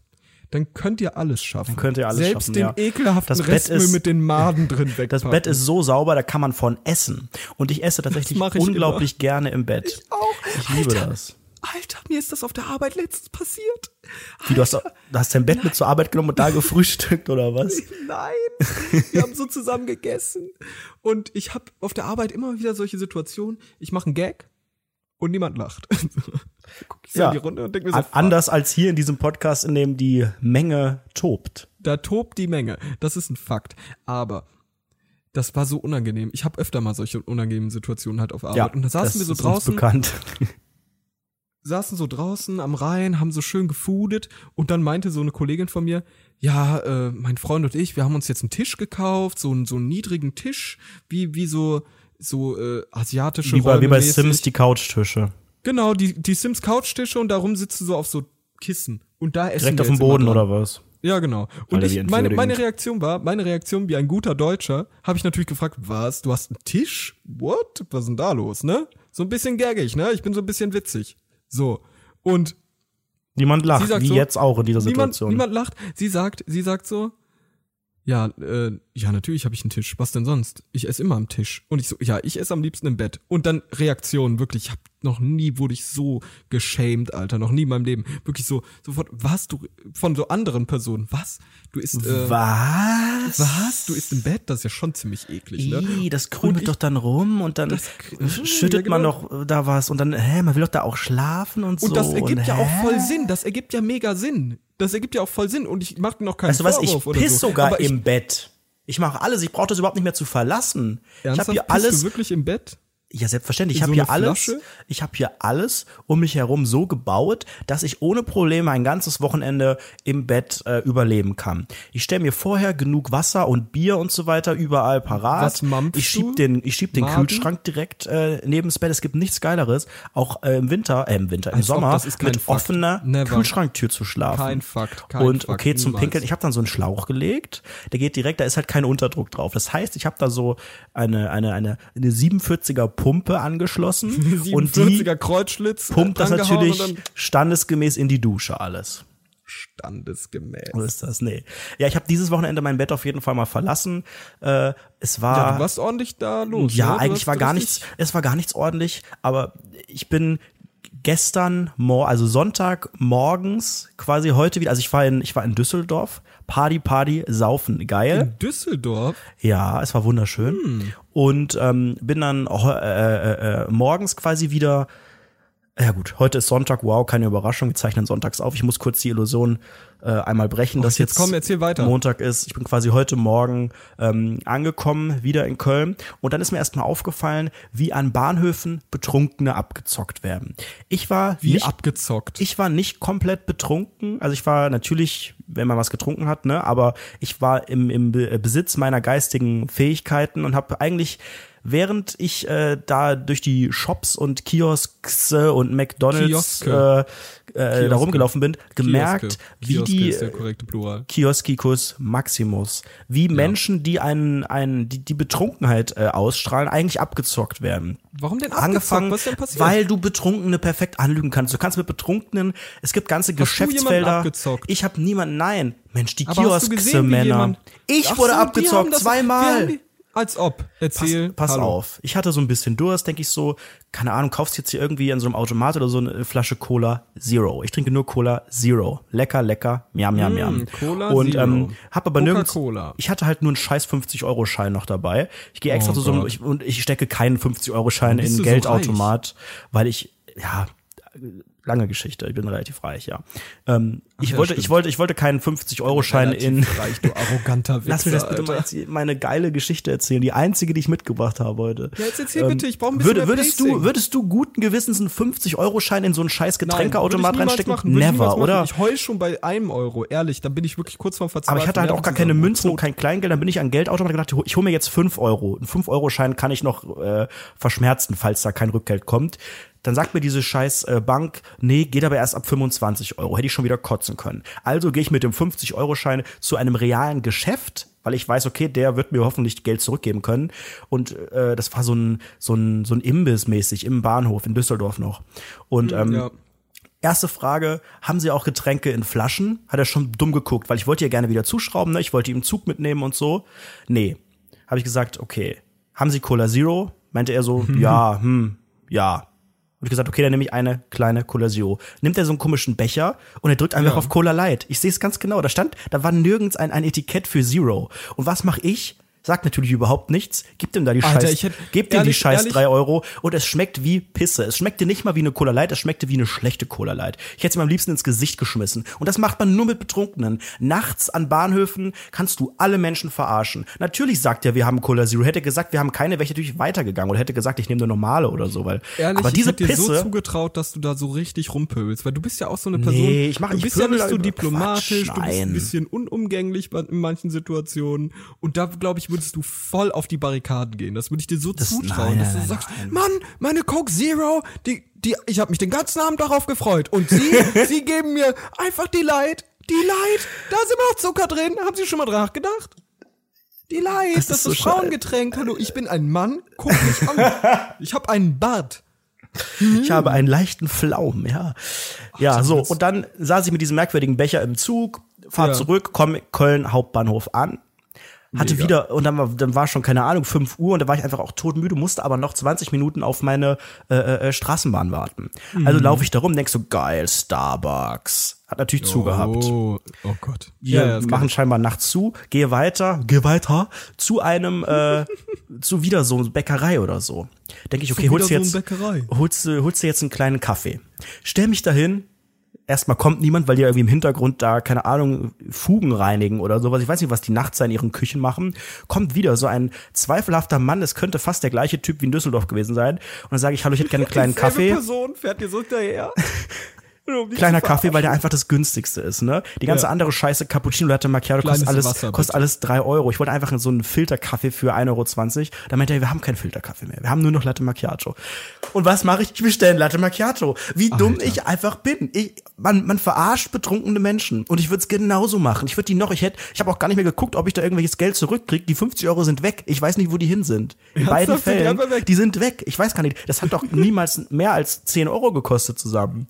dann könnt ihr alles schaffen. Dann könnt ihr alles Selbst schaffen, den ja. ekelhaften Das Bett Restmüll ist- mit den Maden drin wegpacken. Das Bett ist so sauber, da kann man von essen. Und ich esse tatsächlich ich unglaublich gerne im Bett. Ich auch. Ich liebe Alter, das. Alter, mir ist das auf der Arbeit letztens passiert. Wie, du hast, du hast dein Bett mit zur Arbeit genommen und da gefrühstückt oder was? Nein, wir haben so zusammen gegessen. Und ich habe auf der Arbeit immer wieder solche Situationen. Ich mache einen Gag und niemand lacht. Guck ich so Ja. in die Runde und denke mir so, An, anders als hier in diesem Podcast, in dem die Menge tobt. da tobt die Menge. Das ist ein Fakt. Aber das war so unangenehm. Ich habe öfter mal solche unangenehmen Situationen halt auf Arbeit. und da saßen wir so draußen, bekannt. saßen so draußen am Rhein, haben so schön gefudet und dann meinte so eine Kollegin von mir, ja, äh, mein Freund und ich, wir haben uns jetzt einen Tisch gekauft, so einen so einen niedrigen Tisch, wie wie so so äh, asiatische Wie bei, wie bei mäßig. Sims die Couchtische. Genau, die die Sims Couchtische und darum sitzt du so auf so Kissen und da essen Direkt auf dem Boden oder was? Ja, genau. Und ich, meine, meine Reaktion war, meine Reaktion wie ein guter Deutscher, habe ich natürlich gefragt, was, du hast einen Tisch? What? Was ist denn da los, ne? So ein bisschen gaggig, ne? Ich bin so ein bisschen witzig. So. Und Niemand lacht, wie so, jetzt auch in dieser niemand, Situation. niemand lacht. Sie sagt, sie sagt so, ja, äh, ja, natürlich habe ich einen Tisch. Was denn sonst? Ich esse immer am Tisch. Und ich so, ja, ich esse am liebsten im Bett. Und dann Reaktion, wirklich, ich hab noch nie wurde ich so geschämt, Alter, noch nie in meinem Leben. Wirklich so, sofort, was, du, von so anderen Personen, was? Du isst, äh, was? was? Du isst im Bett? Das ist ja schon ziemlich eklig, ne? Ih, das Und krümelt ich- doch dann rum und dann Das- schüttet Ja, man genau. doch da was und dann, hä, man will doch da auch schlafen und, so. Und das ergibt und, ja auch hä? voll Sinn. Das ergibt ja mega Sinn. Das ergibt ja auch voll Sinn. Und ich mache noch keinen Weißt du was, ich Vorwurf piss so. sogar Aber ich, im Bett. Ich mache alles, ich brauche das überhaupt nicht mehr zu verlassen. Ernsthaft, ich habe hier alles, du wirklich im Bett? Ja selbstverständlich, ich habe so hier eine alles, Flasche? ich habe hier alles um mich herum so gebaut, dass ich ohne Probleme ein ganzes Wochenende im Bett äh, überleben kann. Ich stelle mir vorher genug Wasser und Bier und so weiter überall parat. Was mampfst ich schieb du? den, ich schieb den Magen? Kühlschrank direkt äh, neben das Bett. Es gibt nichts Geileres, auch äh, im Winter, äh, im Winter, im Als Sommer mit Fakt. offener Never. Kühlschranktür zu schlafen. Kein Fakt, kein und Fakt, okay, zum niemals. Pinkeln, ich habe dann so einen Schlauch gelegt, der geht direkt, da ist halt kein Unterdruck drauf. Das heißt, ich habe da so eine eine eine eine 47er Pumpe angeschlossen und die 47er Kreuzschlitz. pumpt äh, das drangehauen natürlich standesgemäß in die Dusche alles. standesgemäß. So ist das, nee. Ja, ich habe dieses Wochenende mein Bett auf jeden Fall mal verlassen. Äh, es war. Ja, du warst ordentlich da los. Ja, ne? Eigentlich war gar nichts, es war gar nichts ordentlich, aber ich bin gestern, also Sonntag morgens, quasi heute wieder, also ich war in, ich war in Düsseldorf, Party, Party, Saufen, geil. In Düsseldorf? Ja, es war wunderschön. Hm. Und ähm, bin dann äh, äh, äh, morgens quasi wieder. Ja gut, heute ist Sonntag, wow, keine Überraschung, wir zeichnen sonntags auf. Ich muss kurz die Illusion äh, einmal brechen, dass jetzt jetzt komm. Montag ist. Ich bin quasi heute Morgen ähm, angekommen, wieder in Köln. Und dann ist mir erstmal aufgefallen, wie an Bahnhöfen Betrunkene abgezockt werden. Ich war Wie nicht abgezockt. ich war nicht komplett betrunken. Also ich war natürlich, wenn man was getrunken hat, ne, aber ich war im, im Be- Besitz meiner geistigen Fähigkeiten und habe eigentlich während ich äh, da durch die Shops und Kiosks und McDonalds äh, äh, da rumgelaufen bin, gemerkt, Kioske. wie Kioske die. Kioskikus Maximus, wie Menschen, die einen, einen die, die Betrunkenheit äh, ausstrahlen, eigentlich abgezockt werden. Warum denn abgezockt? Angefangen, Was ist denn passiert? weil du Betrunkene perfekt anlügen kannst. Du kannst mit Betrunkenen, es gibt ganze jemanden Geschäftsfelder. Ich habe niemanden, nein. Mensch, die Aber hast du Kioskse, gesehen, wie Männer. jemand- Ich Ach wurde so, abgezockt, zweimal. Als ob. Erzähl. Pass, pass auf. Ich hatte so ein bisschen Durst, denke ich so, keine Ahnung, kaufst jetzt hier irgendwie in so einem Automat oder so eine Flasche Cola Zero. Ich trinke nur Cola Zero. Lecker, lecker, miam, miam, miam. Mm, Cola Und Zero. ähm, hab aber nirgends, ich hatte halt nur einen scheiß 50-Euro-Schein noch dabei. Ich gehe extra Oh zu so einem, ich, und ich stecke keinen 50-Euro-Schein bist in einen so Geldautomat, weil ich, ja, lange Geschichte, ich bin relativ reich, ja. Ähm, ich ja, wollte, stimmt. ich wollte, ich wollte keinen 50-Euro-Schein in, Reich, du arroganter Wichser, Lass mir das bitte Alter. mal jetzt meine geile Geschichte erzählen, die einzige, die ich mitgebracht habe heute. Ja, jetzt erzähl bitte, ich brauch ein bisschen würde, würdest Pacing. du, würdest du guten Gewissens einen 50-Euro-Schein in so einen scheiß Getränkeautomat reinstecken? machen, Never, oder? Ich heul schon bei einem Euro, ehrlich, dann bin ich wirklich kurz vorm Verzweifeln. Aber ich hatte halt auch gar keine Münzen und kein Kleingeld. Dann bin ich an Geldautomat gedacht, ich hole mir jetzt 5 Euro. Ein 5-Euro-Schein kann ich noch äh, verschmerzen, falls da kein Rückgeld kommt. Dann sagt mir diese scheiß äh, Bank, nee, geht aber erst ab 25 Euro. Hätte ich schon wieder kotzen können. Also gehe ich mit dem 50-Euro-Schein zu einem realen Geschäft, weil ich weiß, okay, der wird mir hoffentlich Geld zurückgeben können. Und äh, das war so ein, so ein, so ein Imbiss mäßig im Bahnhof in Düsseldorf noch. Und ähm, Ja. Erste Frage, haben Sie auch Getränke in Flaschen? Hat er schon dumm geguckt, weil ich wollte ja gerne wieder zuschrauben, ne? Ich wollte ihn im Zug mitnehmen und so. Nee. Habe ich gesagt, okay. Haben Sie Cola Zero? Meinte er so, ja, hm, ja. Habe ich gesagt, okay, dann nehme ich eine kleine Cola Zero. Nimmt er so einen komischen Becher und er drückt einfach Ja. auf Cola Light. Ich sehe es ganz genau. Da stand, da war nirgends ein, ein Etikett für Zero. Und was mache ich? Sagt natürlich überhaupt nichts. Gibt ihm da die Alter, Scheiß, ich hätt- gebt ihm die ehrlich- Scheiß ehrlich- drei Euro und es schmeckt wie Pisse. Es schmeckte nicht mal wie eine Cola Light, es schmeckte wie eine schlechte Cola Light. Ich hätte es ihm am liebsten ins Gesicht geschmissen. Und das macht man nur mit Betrunkenen. Nachts an Bahnhöfen kannst du alle Menschen verarschen. Natürlich sagt er, wir haben Cola Zero. Hätte gesagt, wir haben keine, wäre ich natürlich weitergegangen. Oder hätte gesagt, ich nehme eine normale oder so. Weil, Ehrlich, aber diese ich hätte dir so zugetraut, dass du da so richtig rumpöbelst, weil du bist ja auch so eine Person. Nee, ich mach- du bist ja nicht so diplomatisch, Quatsch, du bist ein bisschen unumgänglich in manchen Situationen und da glaube ich, würdest du voll auf die Barrikaden gehen. Das würde ich dir so zutrauen, nein, dass du nein, sagst, nein. Mann, meine Coke Zero, die die ich habe mich den ganzen Abend darauf gefreut und sie sie geben mir einfach die Light, die Light, da ist immer noch Zucker drin. Haben Sie schon mal dran nachgedacht? Die Light, das, ist ist so das. Frauengetränk. Hallo, ich bin ein Mann, guck mich an. Ich habe einen Bart. Ich habe einen leichten Flaum, ja. Ja, so. Und dann saß ich mit diesem merkwürdigen Becher im Zug, fahr Ja. zurück, komm Köln Hauptbahnhof an. Hatte Mega. wieder, und dann war, dann war schon, keine Ahnung, 5 Uhr und da war ich einfach auch todmüde, musste aber noch 20 Minuten auf meine äh, äh, Straßenbahn warten. Mhm. Also laufe ich da rum, denk so, geil, Starbucks. Hat natürlich zugehabt. Oh, oh Gott. Wir das machen scheinbar nachts zu, gehe weiter, gehe weiter zu einem, äh, zu wieder so einer Bäckerei oder so. Denke ich, okay, holst du so eine jetzt, Bäckerei. holst, du- holst du jetzt einen kleinen Kaffee. Stell mich dahin. Erstmal kommt niemand, weil die irgendwie im Hintergrund da, keine Ahnung, Fugen reinigen oder sowas. Ich weiß nicht, was die nachts in ihren Küchen machen. Kommt wieder so ein zweifelhafter Mann, es könnte fast der gleiche Typ wie in Düsseldorf gewesen sein. Und dann sage ich, hallo, ich hätte gerne einen kleinen Kaffee. Person fährt dir so hinterher. Kleiner Kaffee, weil der einfach das günstigste ist, ne? Die ganze Ja. andere Scheiße, Cappuccino, Latte Macchiato, kostet alles, Wasser, kostet alles drei Euro. Ich wollte einfach so einen Filterkaffee für 1,20 Euro. Da meinte er, wir haben keinen Filterkaffee mehr. Wir haben nur noch Latte Macchiato. Und was mache ich? Ich bestelle einen Latte Macchiato. Wie dumm Alter. ich einfach bin. Ich, man, man verarscht betrunkene Menschen. Und ich würde es genauso machen. Ich würde die noch, ich hätte, ich habe auch gar nicht mehr geguckt, ob ich da irgendwelches Geld zurückkriege. Die 50 Euro sind weg. Ich weiß nicht, wo die hin sind. In Ernsthaft? beiden die Fällen. weg? Die sind weg. Ich weiß gar nicht. Das hat doch niemals mehr als 10 Euro gekostet zusammen.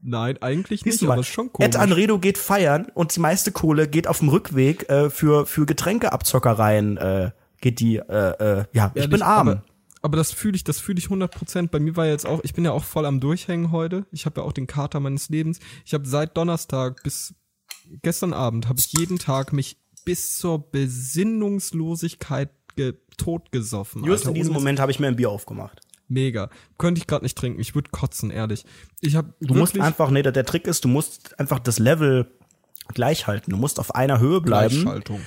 Nein, eigentlich Siehst nicht, aber ist schon komisch. Ed Anredo geht feiern und die meiste Kohle geht auf dem Rückweg äh, für, für Getränkeabzockereien, äh, geht die, äh, äh, ja, ich Ehrlich, bin arm. Aber, aber das fühle ich, das fühle ich 100 Prozent. Bei mir war jetzt auch, ich bin ja auch voll am Durchhängen heute. Ich habe ja auch den Kater meines Lebens. Ich habe seit Donnerstag bis gestern Abend habe ich jeden Tag mich bis zur Besinnungslosigkeit ge totgesoffen. Just Alter, in diesem. Moment habe ich mir ein Bier aufgemacht. Mega. Könnte ich gerade nicht trinken. Ich würde kotzen, ehrlich. Ich habe Du musst einfach, nee, der, der Trick ist, du musst einfach das Level gleich halten. Du musst auf einer Höhe bleiben. Gleichschaltung.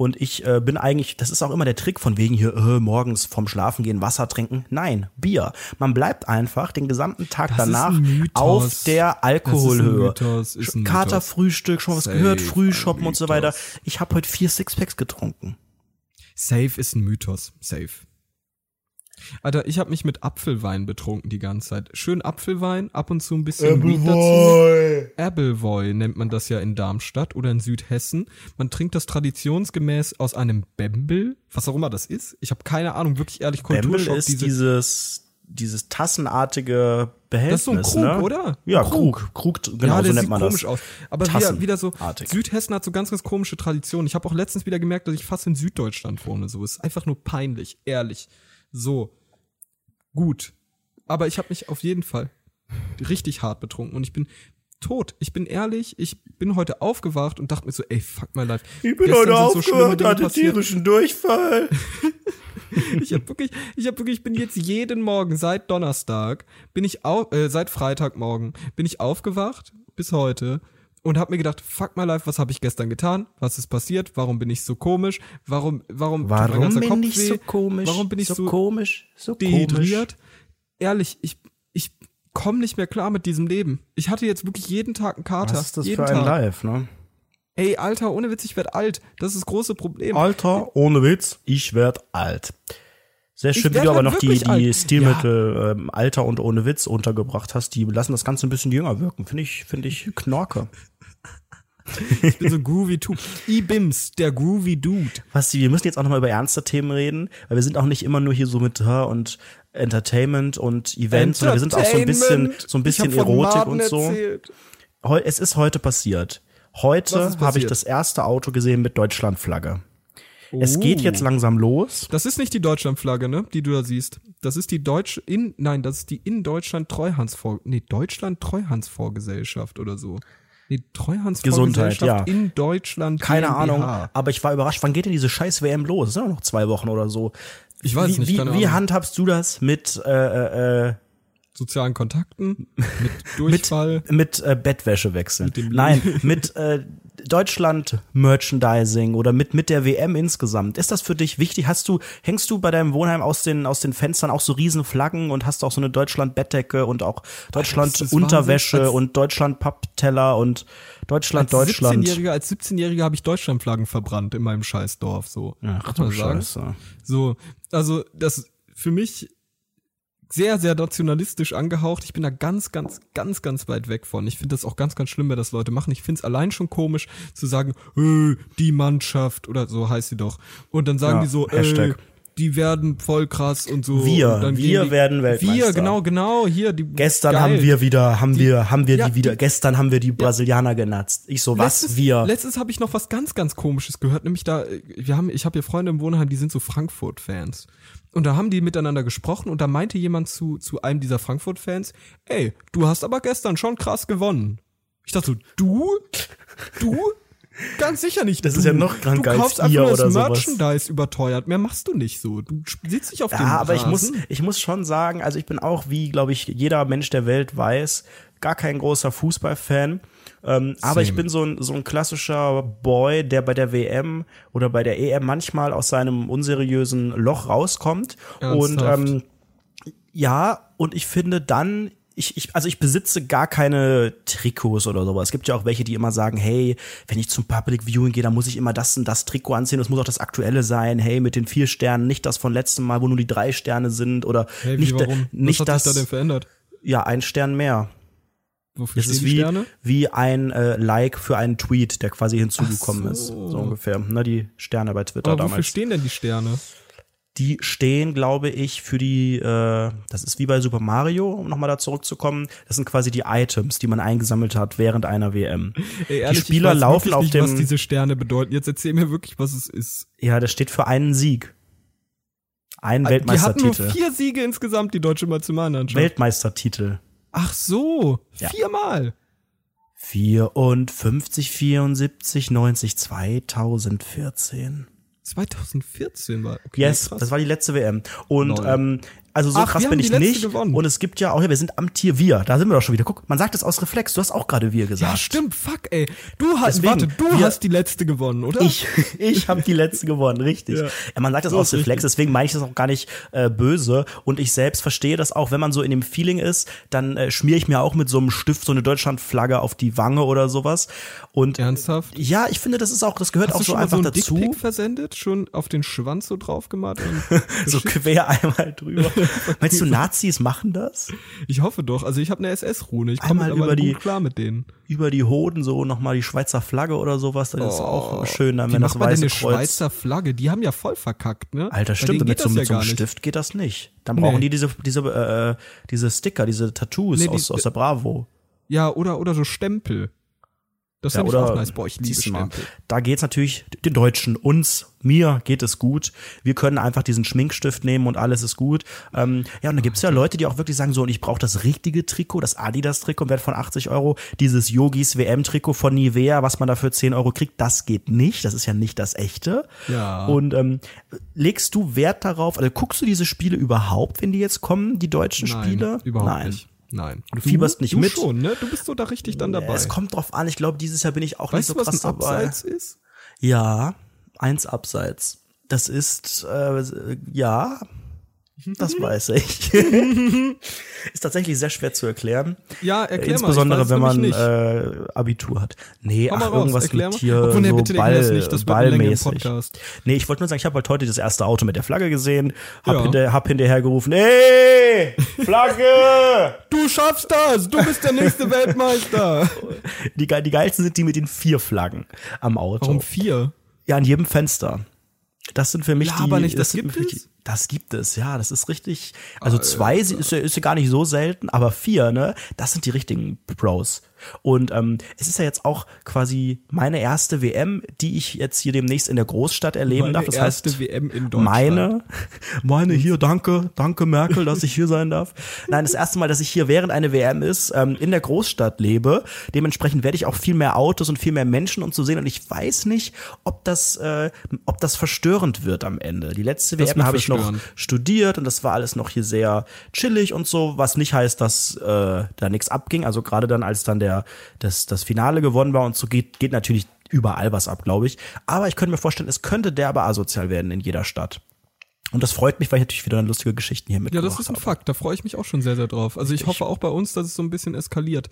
Und ich äh, bin eigentlich, das ist auch immer der Trick von wegen hier, äh, morgens vom Schlafen gehen Wasser trinken. Nein, Bier. Man bleibt einfach den gesamten Tag Das danach auf der Alkoholhöhe. Das ist ein Mythos, ist ein Mythos. Katerfrühstück, schon was Safe gehört, Frühshoppen und so weiter. Ich habe heute vier Sixpacks getrunken. Safe ist ein Mythos. Safe. Alter, ich habe mich mit Apfelwein betrunken die ganze Zeit. Schön Apfelwein, ab und zu ein bisschen Weed dazu. Appleboy nennt man das ja in Darmstadt oder in Südhessen. Man trinkt das traditionsgemäß aus einem Bembel, was auch immer das ist. Ich habe keine Ahnung, wirklich ehrlich, Bembel Kulturschock. ist diese, dieses dieses tassenartige Behältnis, das ist so ein Krug, ne? oder? Ja, Ein Krug. Krug, genau, ja, so nennt man komisch das. aus. Aber wieder, wieder so. Südhessen hat so ganz, ganz komische Traditionen. Ich habe auch letztens wieder gemerkt, dass ich fast in Süddeutschland wohne. So, ist einfach nur peinlich, ehrlich. So, gut. Aber ich habe mich auf jeden Fall richtig hart betrunken und ich bin tot. Ich bin ehrlich, ich bin heute aufgewacht und dachte mir so, ey, fuck my life. Ich bin Gestern heute sind so hatte passiert. tierischen Durchfall. Ich habe wirklich, ich habe wirklich, ich bin jetzt jeden Morgen seit Donnerstag, bin ich au äh, seit Freitagmorgen bin ich aufgewacht bis heute und habe mir gedacht, fuck my life, was habe ich gestern getan? Was ist passiert? Warum bin ich so komisch? Warum, warum, Warum bin Kopf ich weh? so komisch? Warum bin ich so, komisch? So dehydriert? Ehrlich, ich, ich komme nicht mehr klar mit diesem Leben. Ich hatte jetzt wirklich jeden Tag einen Kater. Was ist das jeden für ein Tag. Live, ne? Ey, Alter, ohne Witz, ich werd alt. Das ist das große Problem. Alter, ohne Witz, ich werd alt. Sehr schön, wie du aber halt noch die, die. Stilmittel ähm, Alter und ohne Witz untergebracht hast. Die lassen das Ganze ein bisschen jünger wirken. Finde ich, finde ich Knorke. Ich bin so groovy Typ. E-Bims, der groovy Dude. Was, wir müssen jetzt auch nochmal über ernste Themen reden, weil wir sind auch nicht immer nur hier so mit und Entertainment und Events, sondern wir sind auch so ein bisschen, so ein bisschen Erotik und so. erzählt. Es ist heute passiert. Heute habe ich das erste Auto gesehen mit Deutschlandflagge. Es geht Oh. jetzt langsam los. Das ist nicht die Deutschlandflagge, ne, die du da siehst. Das ist die Deutsch in nein, das ist die in Deutschland Treuhandsvor nee, Deutschland Treuhandsvorgesellschaft oder so. Nee, Treuhandsvorgesellschaft Gesundheit, ja. in Deutschland. Keine GmbH. Ahnung, aber ich war überrascht, wann geht denn diese scheiß WM los? Es sind doch noch zwei Wochen oder so. Ich weiß wie, nicht, wie, wie handhabst du das mit äh, äh, Sozialen Kontakten, mit Durchfall. mit äh, Bettwäsche wechseln? dem Nein, mit äh, Deutschland Merchandising oder mit mit der WM insgesamt. Ist das für dich wichtig? Hast du hängst du bei deinem Wohnheim aus den aus den Fenstern auch so riesen Flaggen und hast auch so eine Deutschland Bettdecke und auch Deutschland ist Unterwäsche Wahnsinn. Als- und Deutschland Pappteller und Deutschland als Deutschland. 17-Jähriger, als 17-Jähriger habe ich Deutschlandflaggen verbrannt in meinem Scheißdorf, so. Ach du. Scheiße. So, also das für mich sehr, sehr nationalistisch angehaucht. Ich bin da ganz, ganz, ganz, ganz weit weg von. Ich finde das auch ganz, ganz schlimm, wenn das Leute machen. Ich finde es allein schon komisch zu sagen, äh, die Mannschaft oder so heißt sie doch. Und dann sagen Ja, die so, äh, Hashtag. die werden voll krass und so. Wir, und dann wir die, werden Weltmeister. Wir, genau, genau, hier. Die, Gestern geil. haben wir wieder, haben wir, haben wir ja, die wieder, die- gestern haben wir die Brasilianer genatzt. Ich so, was, Letztens, wir? Letztens habe ich noch was ganz, ganz Komisches gehört, nämlich da, äh, wir haben, ich habe hier Freunde im Wohnheim, die sind so Frankfurt-Fans. Und da haben die miteinander gesprochen und da meinte jemand zu, zu einem dieser Frankfurt-Fans, ey, du hast aber gestern schon krass gewonnen. Ich dachte so, du? Du? Ganz sicher nicht. Das du. ist ja noch kranker Du kaufst einfach nur das sowas. Merchandise überteuert. Mehr machst du nicht so. Du sitzt nicht auf dem Ja, aber ich muss, ich muss schon sagen, also ich bin auch, wie, glaube ich, jeder Mensch der Welt weiß, gar kein großer Fußballfan. Ähm, aber ich bin so ein, so ein klassischer Boy, der bei der WM oder bei der EM manchmal aus seinem unseriösen Loch rauskommt. Und Ernsthaft? ähm, ja, und ich finde dann, ich, ich, also ich besitze gar keine Trikots oder sowas. Es gibt ja auch welche, die immer sagen, hey, wenn ich zum Public Viewing gehe, dann muss ich immer das und das Trikot anziehen. Das muss auch das aktuelle sein. Hey, mit den vier Sternen, nicht das von letztem Mal, wo nur die drei Sterne sind oder Hey, wie, nicht, warum? nicht Was hat das. sich da denn verändert? ja, ein Stern mehr. Wofür Das stehen ist die wie, Sterne? wie ein äh, Like für einen Tweet, der quasi hinzugekommen Ach ist. so. So ungefähr. Ne, die Sterne bei Twitter Aber wofür damals. stehen denn die Sterne? die stehen, glaube ich, für die, äh, das ist wie bei Super Mario, um nochmal da zurückzukommen, das sind quasi die Items, die man eingesammelt hat während einer WM. Ey, ehrlich, die Spieler ich weiß laufen auf nicht, dem, was diese Sterne bedeuten. Jetzt erzähl mir wirklich, was es ist. ja, das steht für einen Sieg. Ein Die hatten nur Weltmeistertitel. vier Siege insgesamt, die deutsche Nationalmannschaft. Weltmeistertitel. Ach so, Ja. viermal. 54, 74, 90, 2014. 2014 war. Okay, Yes, krass. das war die letzte WM. Und ähm, also so Ach, krass bin ich nicht. gewonnen. Und es gibt ja auch, ja, wir sind am Tier wir. Da sind wir doch schon wieder. Guck, man sagt es aus Reflex. Du hast auch gerade wir gesagt. ja, stimmt, fuck, ey. Du hast, Deswegen, warte, du wir- hast die letzte gewonnen, oder? Ich, ich habe die letzte gewonnen, richtig. Ja. Ja. man sagt das So aus Reflex, deswegen meine ich das auch gar nicht äh, böse. Und ich selbst verstehe das auch, wenn man so in dem Feeling ist, dann äh, schmiere ich mir auch mit so einem Stift so eine Deutschlandflagge auf die Wange oder sowas. Und Ernsthaft? ja, ich finde, das ist auch, das gehört Hast auch so einfach so dazu. Dickpick versendet? Schon auf den Schwanz so drauf gemacht? Und So quer einmal drüber. Meinst du, Nazis machen das? ich hoffe doch. Also ich habe eine SS-Rune. Ich komme über die- klar mit denen. Über die Hoden so nochmal die Schweizer Flagge oder sowas, das ist auch schön, dann, Wie wenn das denn weiße eine Kreuz. Schweizer Flagge? Die haben ja voll verkackt, ne? Alter, stimmt, mit so, das mit ja so einem. Stift geht das nicht. Dann Nee. brauchen die diese, diese, äh, diese Sticker, diese Tattoos Nee, die- aus, aus der Bravo. Ja, oder, oder so Stempel. Das Ja, oder auch nice. Boah, ich liebe siehst du mal, Stempel. Da geht's natürlich den Deutschen, uns, mir geht es gut. Wir können einfach diesen Schminkstift nehmen und alles ist gut. Ähm, ja, und dann gibt's ja Leute, die auch wirklich sagen, so, und ich brauche das richtige Trikot, das Adidas-Trikot, Wert von 80 Euro. Dieses Yogis WM-Trikot von Nivea, was man dafür 10 Euro kriegt, das geht nicht. Das ist ja nicht das echte. Ja. Und ähm, legst du Wert darauf, also guckst du diese Spiele überhaupt, wenn die jetzt kommen, die deutschen Nein, Spiele? überhaupt Nein. nicht. Nein. Du fieberst nicht du mit. schon, ne? Du bist so da richtig dann dabei. Es kommt drauf an. Ich glaube, dieses Jahr bin ich auch weißt nicht du, so was krass ein dabei. Abseits ist? Ja, eins abseits. Das ist, äh, ja, das weiß ich. ist tatsächlich sehr schwer zu erklären. Ja, erklär Insbesondere, mal. weiß wenn man äh, Abitur hat. Nee, mal ach, raus, irgendwas mit hier Obwohl, nee, so Ball, nicht, das ballmäßig. Nee, ich wollte nur sagen, ich habe halt heute das erste Auto mit der Flagge gesehen, hab, Ja. hinter, hab hinterher gerufen, ey, Flagge! Du schaffst das! Du bist der nächste Weltmeister! Die, die geilsten sind die mit den vier Flaggen am Auto. Warum vier? Ja, an jedem Fenster. Das sind für mich Laber die. nicht, das sind gibt es? Die, das gibt es, ja, das ist richtig. Also zwei ist, ist, ja- ist ja gar nicht so selten, aber vier, ne, das sind die richtigen Pros. Und ähm, es ist ja jetzt auch quasi meine erste WM, die ich jetzt hier demnächst in der Großstadt erleben Meine darf. Das erste heißt, WM in Deutschland. meine, meine hier, danke, danke Merkel, dass ich hier sein darf. Nein, das erste Mal, dass ich hier während eine WM ist, ähm, in der Großstadt lebe. Dementsprechend werde ich auch viel mehr Autos und viel mehr Menschen und zu sehen. Und ich weiß nicht, ob das, äh, ob das verstörend wird am Ende. Die letzte Das WM habe ich noch studiert und das war alles noch hier sehr chillig und so, was nicht heißt, dass äh, da nichts abging. Also gerade dann, als dann der das, das Finale gewonnen war und so geht, geht natürlich überall was ab, glaube ich. Aber ich könnte mir vorstellen, es könnte derbe asozial werden in jeder Stadt. Und das freut mich, weil ich natürlich wieder lustige Geschichten hier Ja, mitgebracht das ist ein habe. Fakt. Da freue ich mich auch schon sehr, sehr drauf. Also ich hoffe auch bei uns, dass es so ein bisschen eskaliert.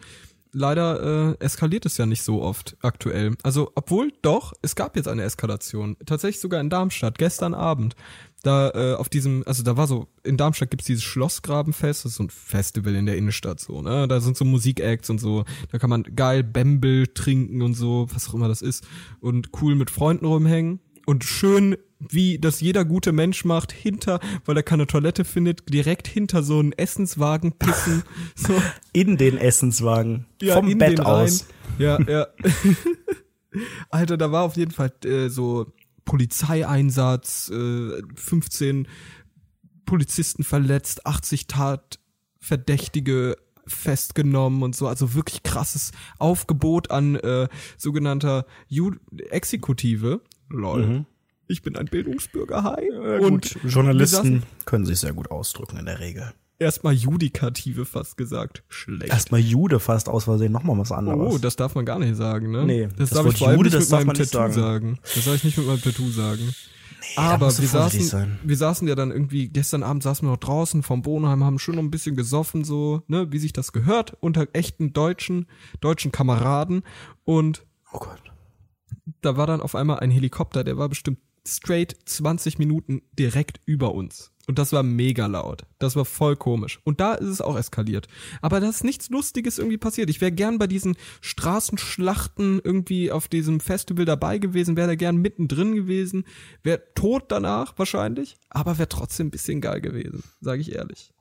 Leider äh, eskaliert es ja nicht so oft aktuell. Also, obwohl doch, es gab jetzt eine Eskalation. Tatsächlich sogar in Darmstadt, gestern Abend. Da äh, auf diesem, also da war so, in Darmstadt gibt's dieses Schlossgrabenfest, das ist so ein Festival in der Innenstadt so, ne? Da sind so Musikacts und so, da kann man geil Bembel trinken und so, was auch immer das ist. Und cool mit Freunden rumhängen. Und schön, wie das jeder gute Mensch macht, hinter, weil er keine Toilette findet, direkt hinter so einen Essenswagen pissen. So, In den Essenswagen. ja, vom Bett aus. Rein. Ja, ja. Alter, da war auf jeden Fall äh, so Polizeieinsatz, äh, 15 Polizisten verletzt, 80 Tatverdächtige festgenommen und so, also wirklich krasses Aufgebot an äh, sogenannter Ju Exekutive. Lol. Mhm. Ich bin ein Bildungsbürger, hi. Und wir Journalisten können sich sehr gut ausdrücken in der Regel. Erstmal Judikative fast gesagt. Schlecht. Erstmal Jude fast aus Versehen, nochmal was anderes. Oh, das darf man gar nicht sagen, ne? Nee, das, das darf ich vor allem Jude, nicht mit meinem Tattoo sagen. sagen. Das darf ich nicht mit meinem Tattoo sagen. da Aber wir saßen, sein. wir saßen ja dann irgendwie, gestern Abend saßen wir noch draußen vom Bohnheim, haben schon noch ein bisschen gesoffen, so, ne, wie sich das gehört, unter echten deutschen, deutschen Kameraden. Und Oh Gott. da war dann auf einmal ein Helikopter, der war bestimmt straight 20 Minuten direkt über uns. Und das war mega laut. Das war voll komisch. Und da ist es auch eskaliert. Aber da ist nichts Lustiges irgendwie passiert. Ich wäre gern bei diesen Straßenschlachten irgendwie auf diesem Festival dabei gewesen, wäre da gern mittendrin gewesen, wäre tot danach wahrscheinlich, aber wäre trotzdem ein bisschen geil gewesen, sage ich ehrlich.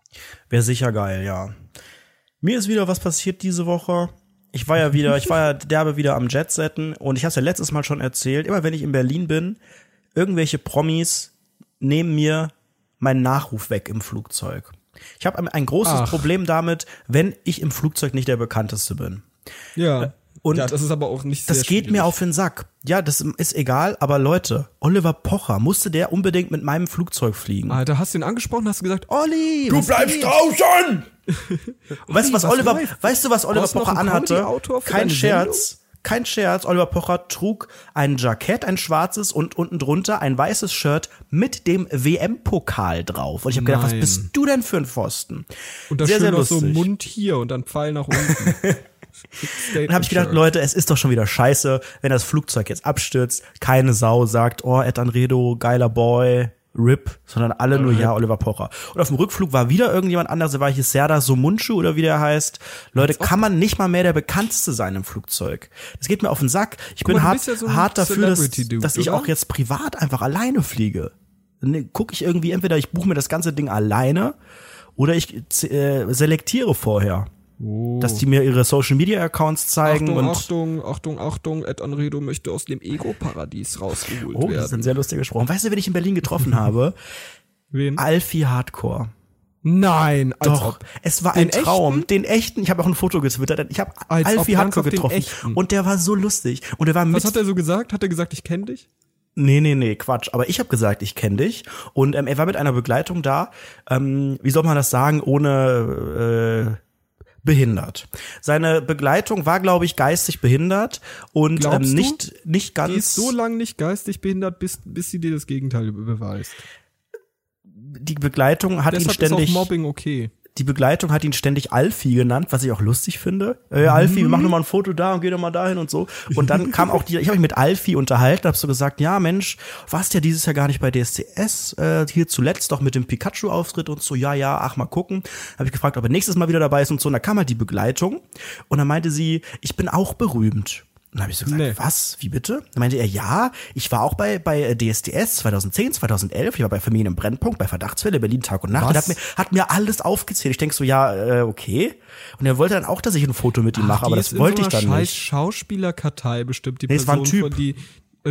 Wäre sicher geil, ja. Mir ist wieder was passiert diese Woche. Ich war ja wieder, ich war ja derbe wieder am Jetsetten und ich habe es ja letztes Mal schon erzählt, immer wenn ich in Berlin bin, irgendwelche Promis nehmen mir meinen Nachruf weg im Flugzeug. Ich habe ein großes Ach. Problem damit, wenn ich im Flugzeug nicht der bekannteste bin. Ja. Und ja, das ist aber auch nicht Das geht schwierig. mir auf den Sack. Ja, das ist egal, aber Leute, Oliver Pocher, musste der unbedingt mit meinem Flugzeug fliegen? Alter, hast du ihn angesprochen, hast du gesagt, Olli, du bleibst geht? draußen! weißt du, was, was Oliver, weißt du, was Oliver Pocher anhatte? Kein Scherz. Sendung? Kein Scherz, Oliver Pocher trug ein Jackett, ein schwarzes und unten drunter ein weißes Shirt mit dem WM-Pokal drauf. Und ich habe gedacht, was bist du denn für ein Pfosten? Und da sehr, sehr lustig. so Mund hier und dann Pfeil nach unten. Dann habe ich gedacht, Leute, es ist doch schon wieder scheiße, wenn das Flugzeug jetzt abstürzt, keine Sau sagt, oh, Ed Anredo, geiler Boy, RIP, sondern alle nur ja Oliver Pocher. Und auf dem Rückflug war wieder irgendjemand anders, da war hier Serda Somunchu oder wie der heißt. Leute, kann man nicht mal mehr der bekannteste sein im Flugzeug. Das geht mir auf den Sack. Ich Guck bin mal, hart, ja so hart dafür, dass, dass ich auch jetzt privat einfach alleine fliege. Dann gucke ich irgendwie, entweder ich buche mir das ganze Ding alleine oder ich äh, selektiere vorher. Oh. Dass die mir ihre Social Media Accounts zeigen. Achtung, und Achtung, Achtung, Achtung, Ed Anredo möchte aus dem Ego-Paradies rausgeholt oh, werden. Das ist ein sehr lustiger Spruch. Weißt du, wen ich in Berlin getroffen habe? Wen? Alfie Hardcore. Nein, doch. Es war ein Traum. Echten? Den echten. Ich habe auch ein Foto getwittert. Ich habe Alfie Hardcore getroffen und der war so lustig und der war mit Was hat er so gesagt? Hat er gesagt, ich kenne dich? Nee, nee, nee, Quatsch. Aber ich habe gesagt, ich kenne dich. Und ähm, er war mit einer Begleitung da. Ähm, wie soll man das sagen, ohne äh, behindert. Seine Begleitung war, glaube ich, geistig behindert und ähm, nicht, nicht ganz. Die ist so lange nicht geistig behindert, bis, bis sie dir das Gegenteil beweist. Die Begleitung hat Deshalb ihn ständig. Ist auch Mobbing okay die Begleitung hat ihn ständig Alfie genannt, was ich auch lustig finde. Äh, Alfie, mhm. mach noch mal ein Foto da und geh doch mal dahin und so. Und dann kam auch die, ich habe mich mit Alfie unterhalten, hab so gesagt, ja Mensch, warst ja dieses Jahr gar nicht bei DSCS, äh, hier zuletzt doch mit dem Pikachu-Auftritt und so, ja, ja, ach mal gucken. Habe ich gefragt, ob er nächstes Mal wieder dabei ist und so. Und da kam halt die Begleitung und dann meinte sie, ich bin auch berühmt. Dann habe ich so gesagt, nee. was? Wie bitte? Dann meinte er, ja, ich war auch bei, bei DSDS 2010, 2011, ich war bei Familien im Brennpunkt, bei Verdachtsfälle, Berlin Tag und Nacht. Und hat mir, hat mir alles aufgezählt. Ich denk so, ja, äh, okay. Und er wollte dann auch, dass ich ein Foto mit ihm Ach, mache, aber das wollte so ich dann scheiß nicht. Schauspielerkartei bestimmt die nee, Person, von die äh,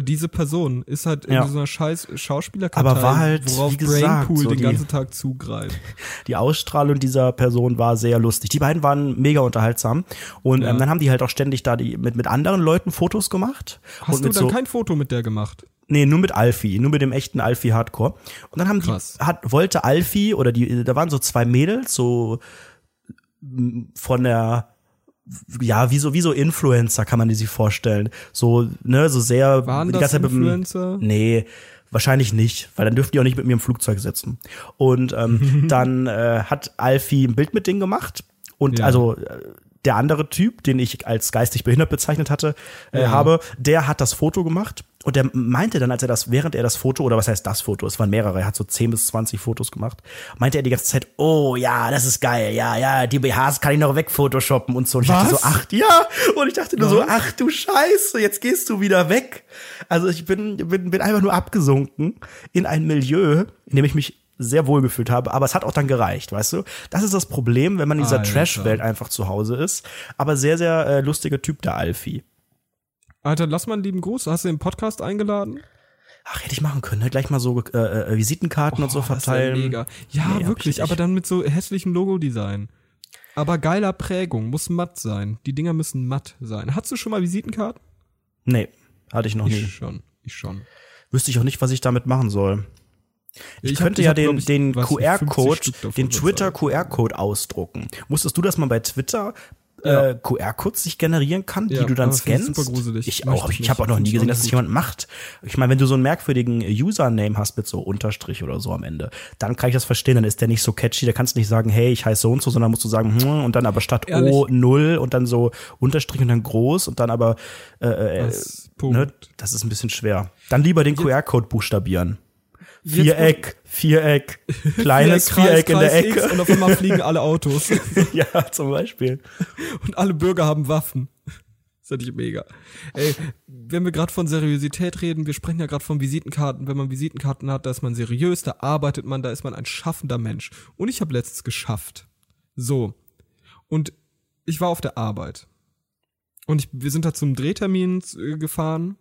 diese Person ist halt ja. in so einer scheiß Schauspielerkartei, aber war halt, worauf wie gesagt, Brainpool so den ganzen Tag zugreift. Die Ausstrahlung dieser Person war sehr lustig. Die beiden waren mega unterhaltsam und ja. ähm, dann haben die halt auch ständig da die mit mit anderen Leuten Fotos gemacht. Hast du dann so, kein Foto mit der gemacht? Nee, nur mit Alfie, nur mit dem echten Alfie Hardcore. Und dann haben Krass. die, hat, wollte Alfie oder die, da waren so zwei Mädels, so von der ja, wie so, wie so Influencer kann man die sich vorstellen. So, ne, so sehr. Waren die ganze das Influencer? Mit, nee, wahrscheinlich nicht, weil dann dürften die auch nicht mit mir im Flugzeug sitzen. Und ähm, dann äh, hat Alfie ein Bild mit denen gemacht. Und ja. also äh, der andere Typ, den ich als geistig behindert bezeichnet hatte, äh, ja. habe, der hat das Foto gemacht und der meinte dann, als er das, während er das Foto, oder was heißt das Foto, es waren mehrere, er hat so 10 bis 20 Fotos gemacht, meinte er die ganze Zeit, oh ja, das ist geil, ja, ja, die BHs kann ich noch wegphotoshoppen und so. Und ich was? dachte so, ach ja, und ich dachte nur was? so, ach du Scheiße, jetzt gehst du wieder weg. Also ich bin, bin, bin einfach nur abgesunken in ein Milieu, in dem ich mich sehr wohl gefühlt habe, aber es hat auch dann gereicht, weißt du? Das ist das Problem, wenn man in dieser Trash-Welt einfach zu Hause ist. Aber sehr, sehr äh, lustiger Typ, der Alfie. Alter, lass mal einen lieben Gruß. Hast du den Podcast eingeladen? Ach, hätte ich machen können, ne? Gleich mal so äh, äh Visitenkarten oh, und so verteilen. mega. Ja, nee, wirklich, aber dann mit so hässlichem Logo-Design. Aber geiler Prägung, muss matt sein. Die Dinger müssen matt sein. Hast du schon mal Visitenkarten? Nee, hatte ich noch ich nie. Ich schon, ich schon. Wüsste ich auch nicht, was ich damit machen soll. Ich, ich könnte hab, ja ich den, den QR-Code, den Twitter QR-Code ausdrucken. Musstest du das mal bei Twitter Ja. äh, QR-Codes sich generieren kann, Ja, die du dann scannst. super gruselig. Ich auch. ich Ich habe auch noch nie gesehen, dass es nicht jemand macht. Ich meine, wenn du so einen merkwürdigen Username hast mit so Unterstrich oder so am Ende, dann kann ich das verstehen. Dann ist der nicht so catchy. Da kannst du nicht sagen, hey, ich heiße so und so, sondern musst du sagen, hm, und dann aber statt Ehrlich? O null und dann so Unterstrich und dann groß und dann aber äh, äh, Das Punkt. ne, das ist ein bisschen schwer. Dann lieber den QR-Code buchstabieren. Viereck, Viereck, kleines Kreis, Viereck in der Ecke. Und auf einmal fliegen alle Autos. ja, zum Beispiel. und alle Bürger haben Waffen. Das ist natürlich mega. Ey, wenn wir gerade von Seriosität reden, wir sprechen ja gerade von Visitenkarten. Wenn man Visitenkarten hat, da ist man seriös, da arbeitet man, da ist man ein schaffender Mensch. Und ich habe letztens geschafft. So. Und ich war auf der Arbeit. Und ich, wir sind da zum Drehtermin äh, gefahren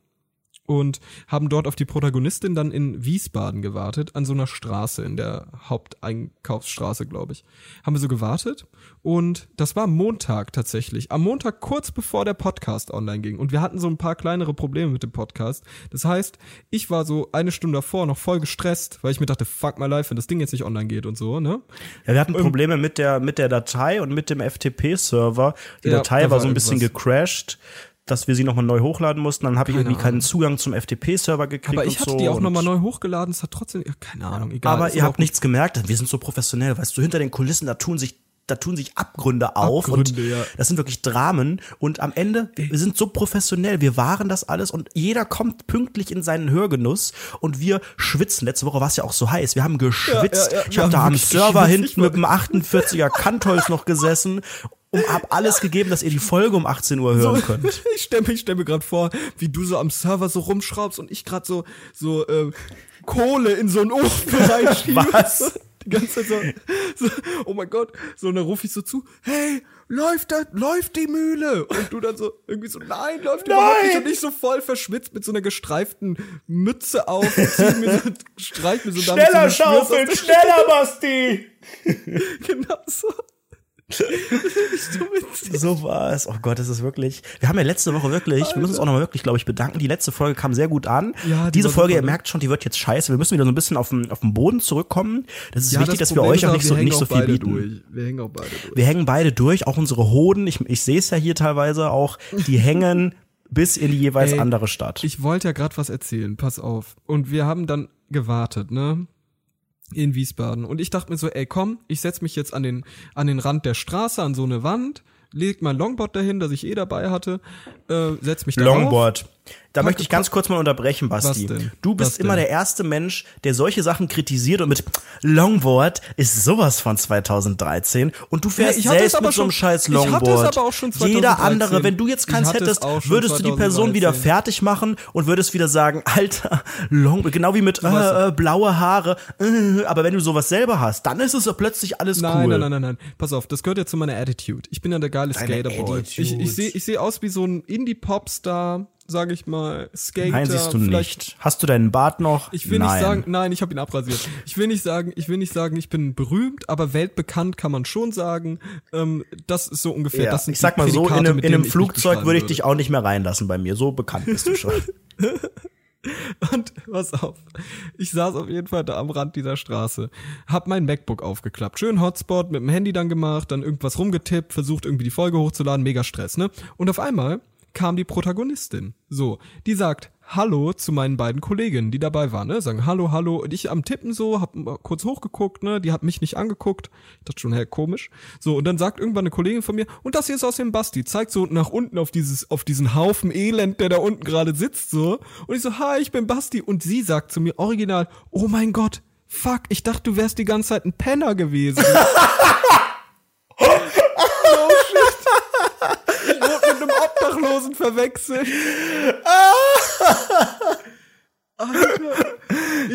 und haben dort auf die Protagonistin dann in Wiesbaden gewartet, an so einer Straße, in der Haupteinkaufsstraße, glaube ich. Haben wir so gewartet und das war Montag tatsächlich. Am Montag kurz bevor der Podcast online ging und wir hatten so ein paar kleinere Probleme mit dem Podcast. Das heißt, ich war so eine Stunde davor noch voll gestresst, weil ich mir dachte, fuck my life, wenn das Ding jetzt nicht online geht und so, ne? Ja, wir hatten Probleme mit der, mit der Datei und mit dem FTP-Server. Die Ja, Datei da war war so ein bisschen gecrashed, dass wir sie nochmal neu hochladen mussten. Dann habe ich Keine irgendwie keinen Ahnung. Zugang zum FTP-Server gekriegt. Aber ich hatte so die auch nochmal neu hochgeladen, es hat trotzdem, ja, keine Ahnung, egal. Aber ihr habt nichts gemerkt. Wir sind so professionell, weißt du, hinter den Kulissen, da tun sich da tun sich Abgründe auf Abgründe, und ja. das sind wirklich Dramen und am Ende wir sind so professionell, wir waren das alles und jeder kommt pünktlich in seinen Hörgenuss und wir schwitzen. Letzte Woche war es ja auch so heiß, wir haben geschwitzt. Ja, ja, ich habe da am Server hinten mit dem 48er Kantholz noch gesessen und hab alles gegeben, dass ihr die Folge um 18 Uhr hören könnt. Ich stelle mir, stell mir gerade vor, wie du so am Server so rumschraubst und ich gerade so, so äh, Kohle in so einen Ofen reinschiebe. Was? Die ganze Zeit so, so, oh mein Gott. So, und dann rufe ich so zu, hey, läuft da, läuft die Mühle? Und du dann so, irgendwie so, nein, läuft überhaupt nicht. Und ich so voll verschwitzt mit so einer gestreiften Mütze auf, zieh mir so, streich mir so damit so der- schneller, Basti! Genau so. So. So war es. Oh Gott, das ist wirklich. Wir haben ja letzte Woche wirklich, wir müssen uns auch nochmal wirklich, glaube ich, bedanken. Die letzte Folge kam sehr gut an. Ja, die Diese Folge, ihr ne? merkt schon, die wird jetzt scheiße. Wir müssen wieder so ein bisschen auf den, auf den Boden zurückkommen. Das ist Ja, wichtig, das dass wir euch auch nicht so, nicht so viel beide bieten. Durch. Wir hängen auch beide durch. Wir hängen beide durch, auch unsere Hoden. Ich, ich sehe es ja hier teilweise auch. Die hängen bis in die jeweils Ey, andere Stadt. Ich wollte ja gerade was erzählen, pass auf. Und wir haben dann gewartet, ne? In Wiesbaden. Und ich dachte mir so, ey, komm, ich setz mich jetzt an den, an den Rand der Straße, an so eine Wand, leg mein Longboard dahin, das ich eh dabei hatte, äh, setz mich da Longboard. Da Pack- möchte ich ganz kurz mal unterbrechen, Basti. Du bist immer der erste Mensch, der solche Sachen kritisiert und mit Longboard ist sowas von 2013 und du fährst Ja, selbst aber mit so einem scheiß ich hatte es Longboard. aber auch schon Jeder 2013. andere, wenn du jetzt keins hättest, würdest du die Person wieder 2013. fertig machen und würdest wieder sagen, Alter, Longboard, genau wie mit äh, äh, blaue Haare, äh, aber wenn du sowas selber hast, dann ist es plötzlich alles Nein, cool. nein, nein, nein, nein. Pass auf, das gehört ja zu meiner Attitude. Ich bin ja der geile Skaterboy. Ich, ich sehe ich seh aus wie so ein Indie-Popstar, sage ich mal, Skater. Nein, siehst du nicht. Hast du deinen Bart noch? Ich will nein. nicht sagen, nein, ich habe ihn abrasiert. Ich will nicht sagen, ich will nicht sagen, ich bin berühmt, aber weltbekannt kann man schon sagen. Ähm, das ist so ungefähr. Ja, das ich sag mal so, in einem, in einem Flugzeug würde ich dich auch nicht mehr reinlassen bei mir. So bekannt bist du schon. Und pass auf, ich saß auf jeden Fall da am Rand dieser Straße, hab mein MacBook aufgeklappt, schön Hotspot mit dem Handy dann gemacht, dann irgendwas rumgetippt, versucht irgendwie die Folge hochzuladen, mega Stress, ne? Und auf einmal kam die Protagonistin. So, die sagt Hallo zu meinen beiden Kolleginnen, die dabei waren, ne? Sagen Hallo, Hallo. Und ich am Tippen so, hab mal kurz hochgeguckt, ne? Die hat mich nicht angeguckt. Ich dachte schon, hä, komisch. So, und dann sagt irgendwann eine Kollegin von mir, und das hier ist aus dem Basti, zeigt so nach unten auf dieses, auf diesen Haufen Elend, der da unten gerade sitzt, so. Und ich so, hi, ich bin Basti. Und sie sagt zu mir original, oh mein Gott, fuck, ich dachte, du wärst die ganze Zeit ein Penner gewesen. oh shit. Ich wurde mit einem Verwechselt. Alter,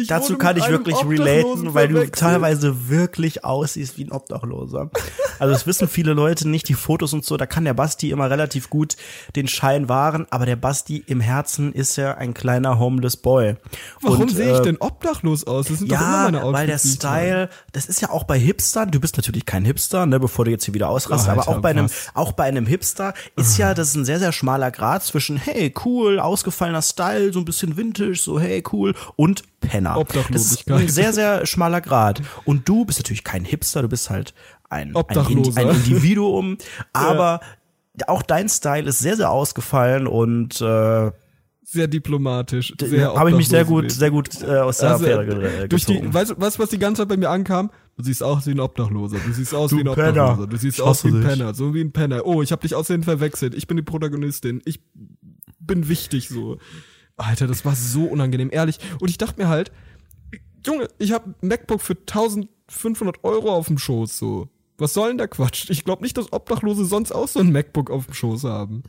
Dazu kann ich wirklich relaten, weil du teilweise wirklich aussiehst wie ein Obdachloser. Also das wissen viele Leute nicht, die Fotos und so, da kann der Basti immer relativ gut den Schein wahren, aber der Basti im Herzen ist ja ein kleiner homeless Boy. Warum und, sehe ich äh, denn obdachlos aus? Das sind doch immer Ja, meine Outfits. weil der. Style, das ist ja auch bei Hipstern, du bist natürlich kein Hipster, ne, bevor du jetzt hier wieder ausrastest, Alter, aber auch bei einem, auch bei einem Hipster ist ja, das ist ein sehr, sehr schmaler Grad zwischen, hey, cool, ausgefallener Style, so ein bisschen vintage, so, hey, cool, und Penner. Das ist ein sehr, sehr schmaler Grad. Und du bist natürlich kein Hipster, du bist halt ein, ein, ein Individuum, aber auch dein Style ist sehr, sehr ausgefallen und äh, sehr diplomatisch. Habe ich mich sehr gut, sehr gut äh, aus der Also, Affäre ge- äh, durch die, weißt du, was, was die ganze Zeit bei mir ankam? Du siehst aus wie ein Obdachloser. Du siehst aus Du wie ein Penner. Obdachloser. Du siehst Ich aus wie ein dich. Penner. So wie ein Penner. Oh, ich habe dich aussehen verwechselt. Ich bin die Protagonistin. Ich bin wichtig so. Alter, das war so unangenehm, ehrlich. Und ich dachte mir halt, Junge, ich habe ein MacBook für 1500 Euro auf dem Schoß so. Was soll denn der Quatsch? Ich glaube nicht, dass Obdachlose sonst auch so ein MacBook auf dem Schoß haben.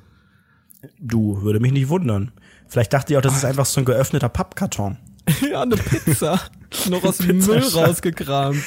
Du, würde mich nicht wundern. Vielleicht dachte ich auch, das ist einfach so ein geöffneter Pappkarton. ja, eine Pizza. Noch aus dem Müll rausgekramt.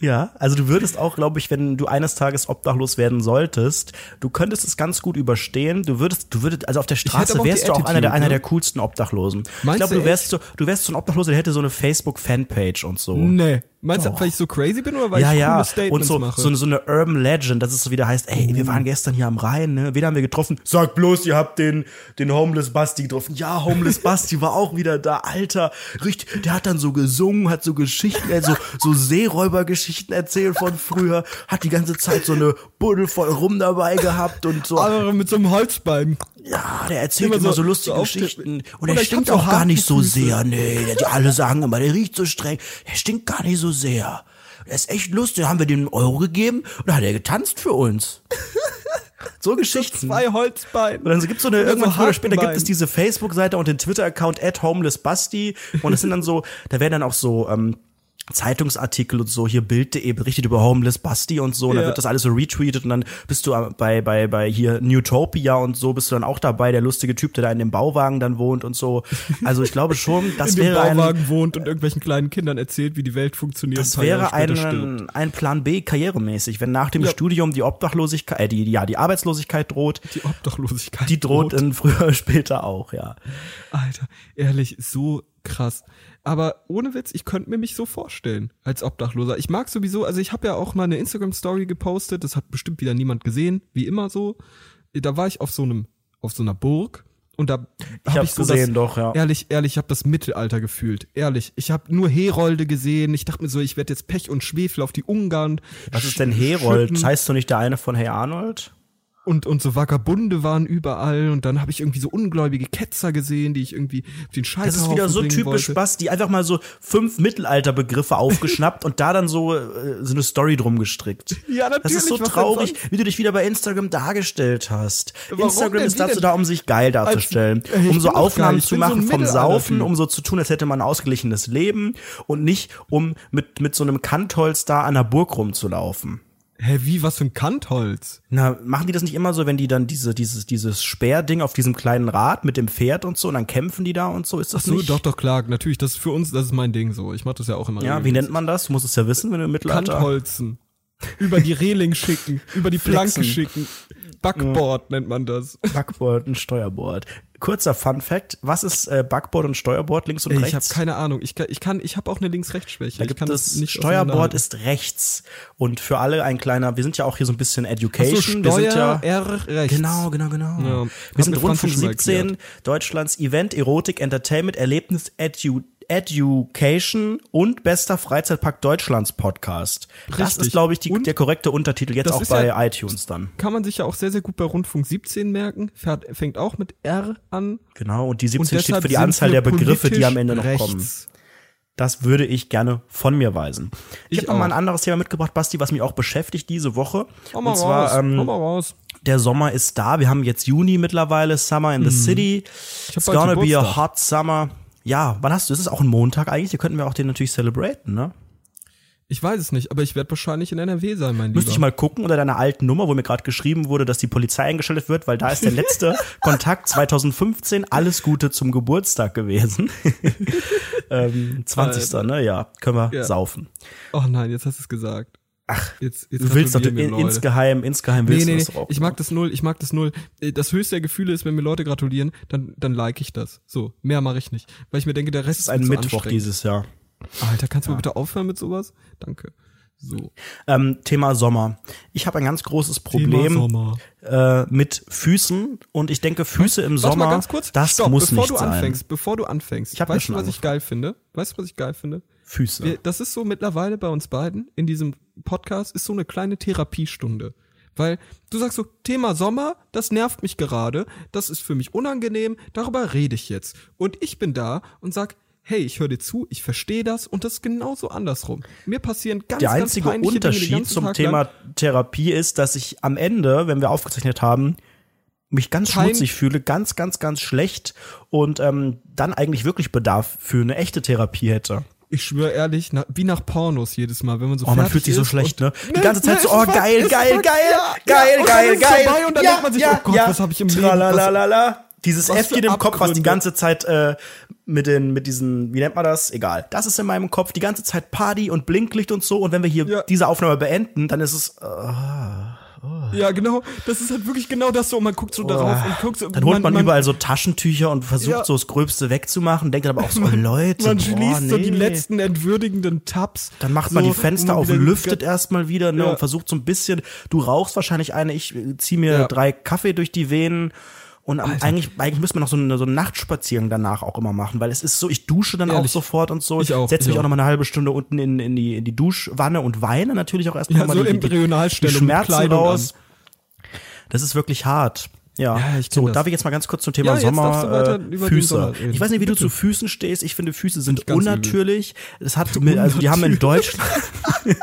Ja, also du würdest auch, glaube ich, wenn du eines Tages obdachlos werden solltest, du könntest es ganz gut überstehen. Du würdest, du würdest, also auf der Straße wärst du auch einer der, Attitude, einer ne? der coolsten Obdachlosen. ich Meinst glaube, du du wärst so, du wärst so ein Obdachloser, der hätte so eine Facebook-Fanpage und so. Nee. Meinst du, weil ich so crazy bin oder weil ja, ich ja, coole Statements und so, mache? so, so eine Urban Legend, dass es so wieder heißt, ey, wir waren gestern hier am Rhein, ne? Wen haben wir getroffen? Sag bloß, ihr habt den, den Homeless Basti getroffen. Ja, Homeless Basti war auch wieder da, Alter. Richtig, der hat dann so gesungen, hat so Geschichten, äh, so, Seeräubergeschichten erzählt von früher, hat die ganze Zeit so eine Buddel voll rum dabei gehabt und so. Aber mit so einem Holzbein. Ja, der erzählt Immer immer, so- so, lustige so. Geschichten. Und er ich stinkt auch gar nicht so Hakenfüße. sehr. Nee, die alle sagen immer, der riecht so streng. Der stinkt gar nicht so sehr. Der ist echt lustig. Haben wir dem einen Euro gegeben und dann hat er getanzt für uns. So Geschichten. Zwei Holzbeine. Und dann gibt's so eine, irgendwann früher oder später gibt es diese Facebook-Seite und den Twitter-Account at homelessbasti. Und es sind dann so, da werden dann auch so, ähm, Zeitungsartikel und so, hier Bild.de berichtet über Homeless Basti und so, und dann Ja. wird das alles so retweetet und dann bist du äh, bei, bei, bei hier Newtopia und so, bist du dann auch dabei, der lustige Typ, der da in dem Bauwagen dann wohnt und so. Also ich glaube schon, das in dem wäre ein, Bauwagen wohnt und irgendwelchen kleinen Kindern erzählt, wie die Welt funktioniert. das ein wäre ein, ein Plan B karrieremäßig, wenn nach dem Ja. Studium die Obdachlosigkeit, äh, die, ja, die Arbeitslosigkeit droht, Die Obdachlosigkeit. die droht dann früher oder später auch, ja. Alter, ehrlich, so krass. Aber ohne Witz, ich könnte mir mich so vorstellen als Obdachloser. Ich mag sowieso, also ich habe ja auch mal eine Instagram-Story gepostet, das hat bestimmt wieder niemand gesehen, wie immer so. Da war ich auf so einem, auf so einer Burg und da Ich hab hab's so gesehen, das, doch, ja. Ehrlich, ehrlich, ich habe das Mittelalter gefühlt. Ehrlich, ich habe nur Herolde gesehen. Ich dachte mir so, ich werde jetzt Pech und Schwefel auf die Ungarn. Was ist denn Herold? schütten. Heißt du nicht der eine von Hey Arnold? Und, und so Vagabunde waren überall und dann habe ich irgendwie so ungläubige Ketzer gesehen, die ich irgendwie auf den Scheiß Das ist wieder so typisch Basti, einfach mal so fünf Mittelalterbegriffe aufgeschnappt und da dann so, äh, so eine Story drum gestrickt. Ja, Das ist natürlich, so traurig, wie du dich wieder bei Instagram dargestellt hast. Warum Instagram ist dazu da, um sich geil darzustellen, Als- ich um so Aufnahmen zu bin so machen vom. Saufen, um so zu tun, als hätte man ein ausgeglichenes Leben und nicht um mit, mit so einem Kantholz da an der Burg rumzulaufen. Hä, wie, was für ein Kantholz? Na, machen die das nicht immer so, wenn die dann diese, dieses, dieses Speerding auf diesem kleinen Rad mit dem Pferd und so und dann kämpfen die da und so? Ist das So, nicht? doch, doch, klar, natürlich, das ist für uns, das ist mein Ding so. Ich mach das ja auch immer. Ja, wie nennt man das? Du musst es ja wissen, wenn du im Mittelalter. Kantholzen. über die Reling schicken, über die Planke schicken. Backboard nennt man das. Backboard und Steuerboard. Kurzer Fun Fact: Was ist äh, Backboard und Steuerboard links und Ey, rechts? ich habe keine Ahnung. Ich kann, ich kann, ich habe auch eine Links-Rechts-Schwäche. da Ich gibt es nicht auseinanderhalten. ist rechts und für alle ein kleiner. Wir sind ja auch hier so ein bisschen Ach so, Education. wir sind ja R, rechts. Genau, genau, genau. Ja, wir sind Rundfunk Franzi schon mal 17, Deutschlands Event, Erotik, Entertainment, Erlebnis, Edu, Education und bester Freizeitpark Deutschlands Podcast. Das Richtig. ist, glaube ich, die, Und der korrekte Untertitel jetzt das auch bei ja- iTunes dann. Kann man sich ja auch sehr, sehr gut bei Rundfunk 17 merken. Fährt, fängt auch mit R an. Genau, und die Und 17 steht deshalb für die Anzahl der Begriffe, die am Ende noch politisch kommen. rechts. Das würde ich gerne von mir weisen. Ich, Ich habe noch mal ein anderes Thema mitgebracht, Basti, was mich auch beschäftigt diese Woche. Hau mal und zwar, raus, ähm, mal raus. der Sommer ist da. Wir haben jetzt Juni mittlerweile, Summer in the City. hab It's gonna be a Geburtstag. hot summer. Ja, wann hast du? Ist es auch ein Montag eigentlich? Hier könnten wir auch den natürlich celebraten, ne? Ich weiß es nicht, aber ich werde wahrscheinlich in NRW sein, mein Müsste Lieber. ich mal gucken unter deiner alten Nummer, wo mir gerade geschrieben wurde, dass die Polizei eingeschaltet wird, weil da ist der letzte Kontakt 2015. Alles Gute zum Geburtstag gewesen. ähm, 20. ne? Ja, können wir Ja. saufen. Oh nein, jetzt hast du es gesagt. Ach, jetzt, jetzt Du willst doch in, Leute. insgeheim, insgeheim Nee, willst nee, du nee, das auch. ich mag das null, ich mag das null. Äh, Das höchste der Gefühle ist, wenn mir Leute gratulieren, dann, dann like ich das. So, mehr mache ich nicht. Weil ich mir denke, der Rest Das ist ein zu Mittwoch dieses Jahr. Alter, kannst du mal bitte aufhören mit sowas? Danke. So. Ähm, Thema Sommer. Ich habe ein ganz großes Problem äh, mit Füßen und ich denke, Füße im Warte Sommer, mal ganz kurz. das Stopp, muss bevor nicht du sein. anfängst, bevor du anfängst. Ich ja weißt du, was ich geil finde? Weißt du, was ich geil finde? Füße. Wir, das ist so mittlerweile bei uns beiden in diesem Podcast ist so eine kleine Therapiestunde. Weil du sagst so, Thema Sommer, das nervt mich gerade, das ist für mich unangenehm, darüber rede ich jetzt. Und ich bin da und sag, hey, ich höre dir zu, ich verstehe das und das ist genauso andersrum. Mir passieren ganz, Der einzige ganz Unterschied Dinge zum Tag Thema. Therapie ist, dass ich am Ende, wenn wir aufgezeichnet haben, mich ganz Kein- schmutzig fühle, ganz, ganz, ganz schlecht und ähm, dann eigentlich wirklich Bedarf für eine echte Therapie hätte. Ich schwöre ehrlich, na, wie nach Pornos jedes Mal, wenn man so Oh, man fühlt sich so schlecht, ne? Die ganze Zeit so, oh, geil, geil, geil, geil, geil, geil. und dann denkt man sich, oh Gott, was habe ich im Leben? Dieses Äffchen im Kopf, was die ganze Zeit äh, mit den, mit diesen, wie nennt man das? Egal. Das ist in meinem Kopf die ganze Zeit Party und Blinklicht und so. Und wenn wir hier Ja. diese Aufnahme beenden, dann ist es, äh, ja, genau. Das ist halt wirklich genau das so. Und man guckt so darauf und guckt so. Oh. dann holt man, überall so Taschentücher und versucht Ja. so das Gröbste wegzumachen, denkt aber auch so, oh, Leute, Man boah, schließt so die nee. letzten entwürdigenden Tabs. Dann macht man so, die Fenster auf, man lüftet erstmal wieder ne, Ja. und versucht so ein bisschen. Du rauchst wahrscheinlich eine, ich äh, zieh mir Ja. drei Kaffee durch die Venen. Und Alter. eigentlich, eigentlich müsste man noch so eine, so einen Nachtspaziergang danach auch immer machen, weil es ist so, ich dusche dann auch Ehrlich. sofort und so. Ich auch, Setze ich mich auch auch. noch mal eine halbe Stunde unten in, in, die, in die Duschwanne und weine natürlich auch erstmal Ja, mal so die, die, die Schmerzen raus. Das ist wirklich hart. Ja, Ja, ich so, das. darf ich jetzt mal ganz kurz zum Thema Ja, Sommer, du äh, Füße. Ich weiß nicht, wie du Bitte. zu Füßen stehst. Ich finde, Füße sind ganz übel. unnatürlich. Das hat, mit, also die haben in Deutschland,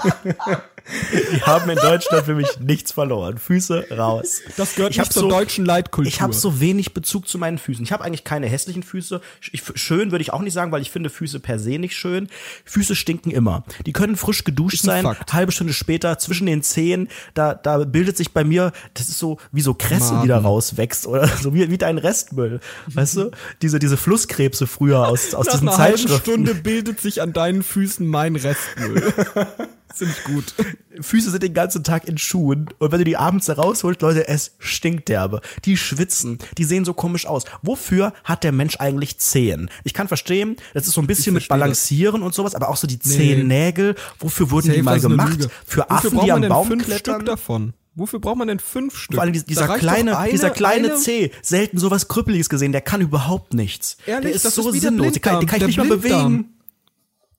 die haben in Deutschland für mich nichts verloren. Füße raus. Das gehört Ich nicht zur so- deutschen Leitkultur. Ich habe so wenig Bezug zu meinen Füßen. Ich habe eigentlich keine hässlichen Füße. Ich, schön würde ich auch nicht sagen, weil ich finde Füße per se nicht schön. Füße stinken immer. Die können frisch geduscht sein. Fakt. Halbe Stunde später zwischen den Zehen, da, da bildet sich bei mir, das ist so wie so Kresse, die da rauswächst oder so wie, wie dein Restmüll. Weißt du? Diese, diese Flusskrebse früher aus, aus Nach diesen einer halben Zeitschriften. Stunde bildet sich an deinen Füßen mein Restmüll. Ziemlich gut. Füße sind den ganzen Tag in Schuhen und wenn du die abends da rausholst, Leute, es stinkt derbe. Die schwitzen, die sehen so komisch aus. Wofür hat der Mensch eigentlich Zehen? Ich kann verstehen, das ist so ein bisschen mit Balancieren und sowas, aber auch so die Zehennägel, wofür wurden die Safe, mal das ist eine gemacht? Für Wofür Affen, braucht die man am denn Baum fünf klettern? Stück davon? Wofür braucht man denn fünf Stück? Vor allem dieser kleine, eine- dieser kleine eine- Zeh, selten sowas Krüppeliges gesehen, der kann überhaupt nichts. Ehrlich, der ist das so ist wie der sinnlos, den kann, den kann ich nicht mal Blinddarm. bewegen.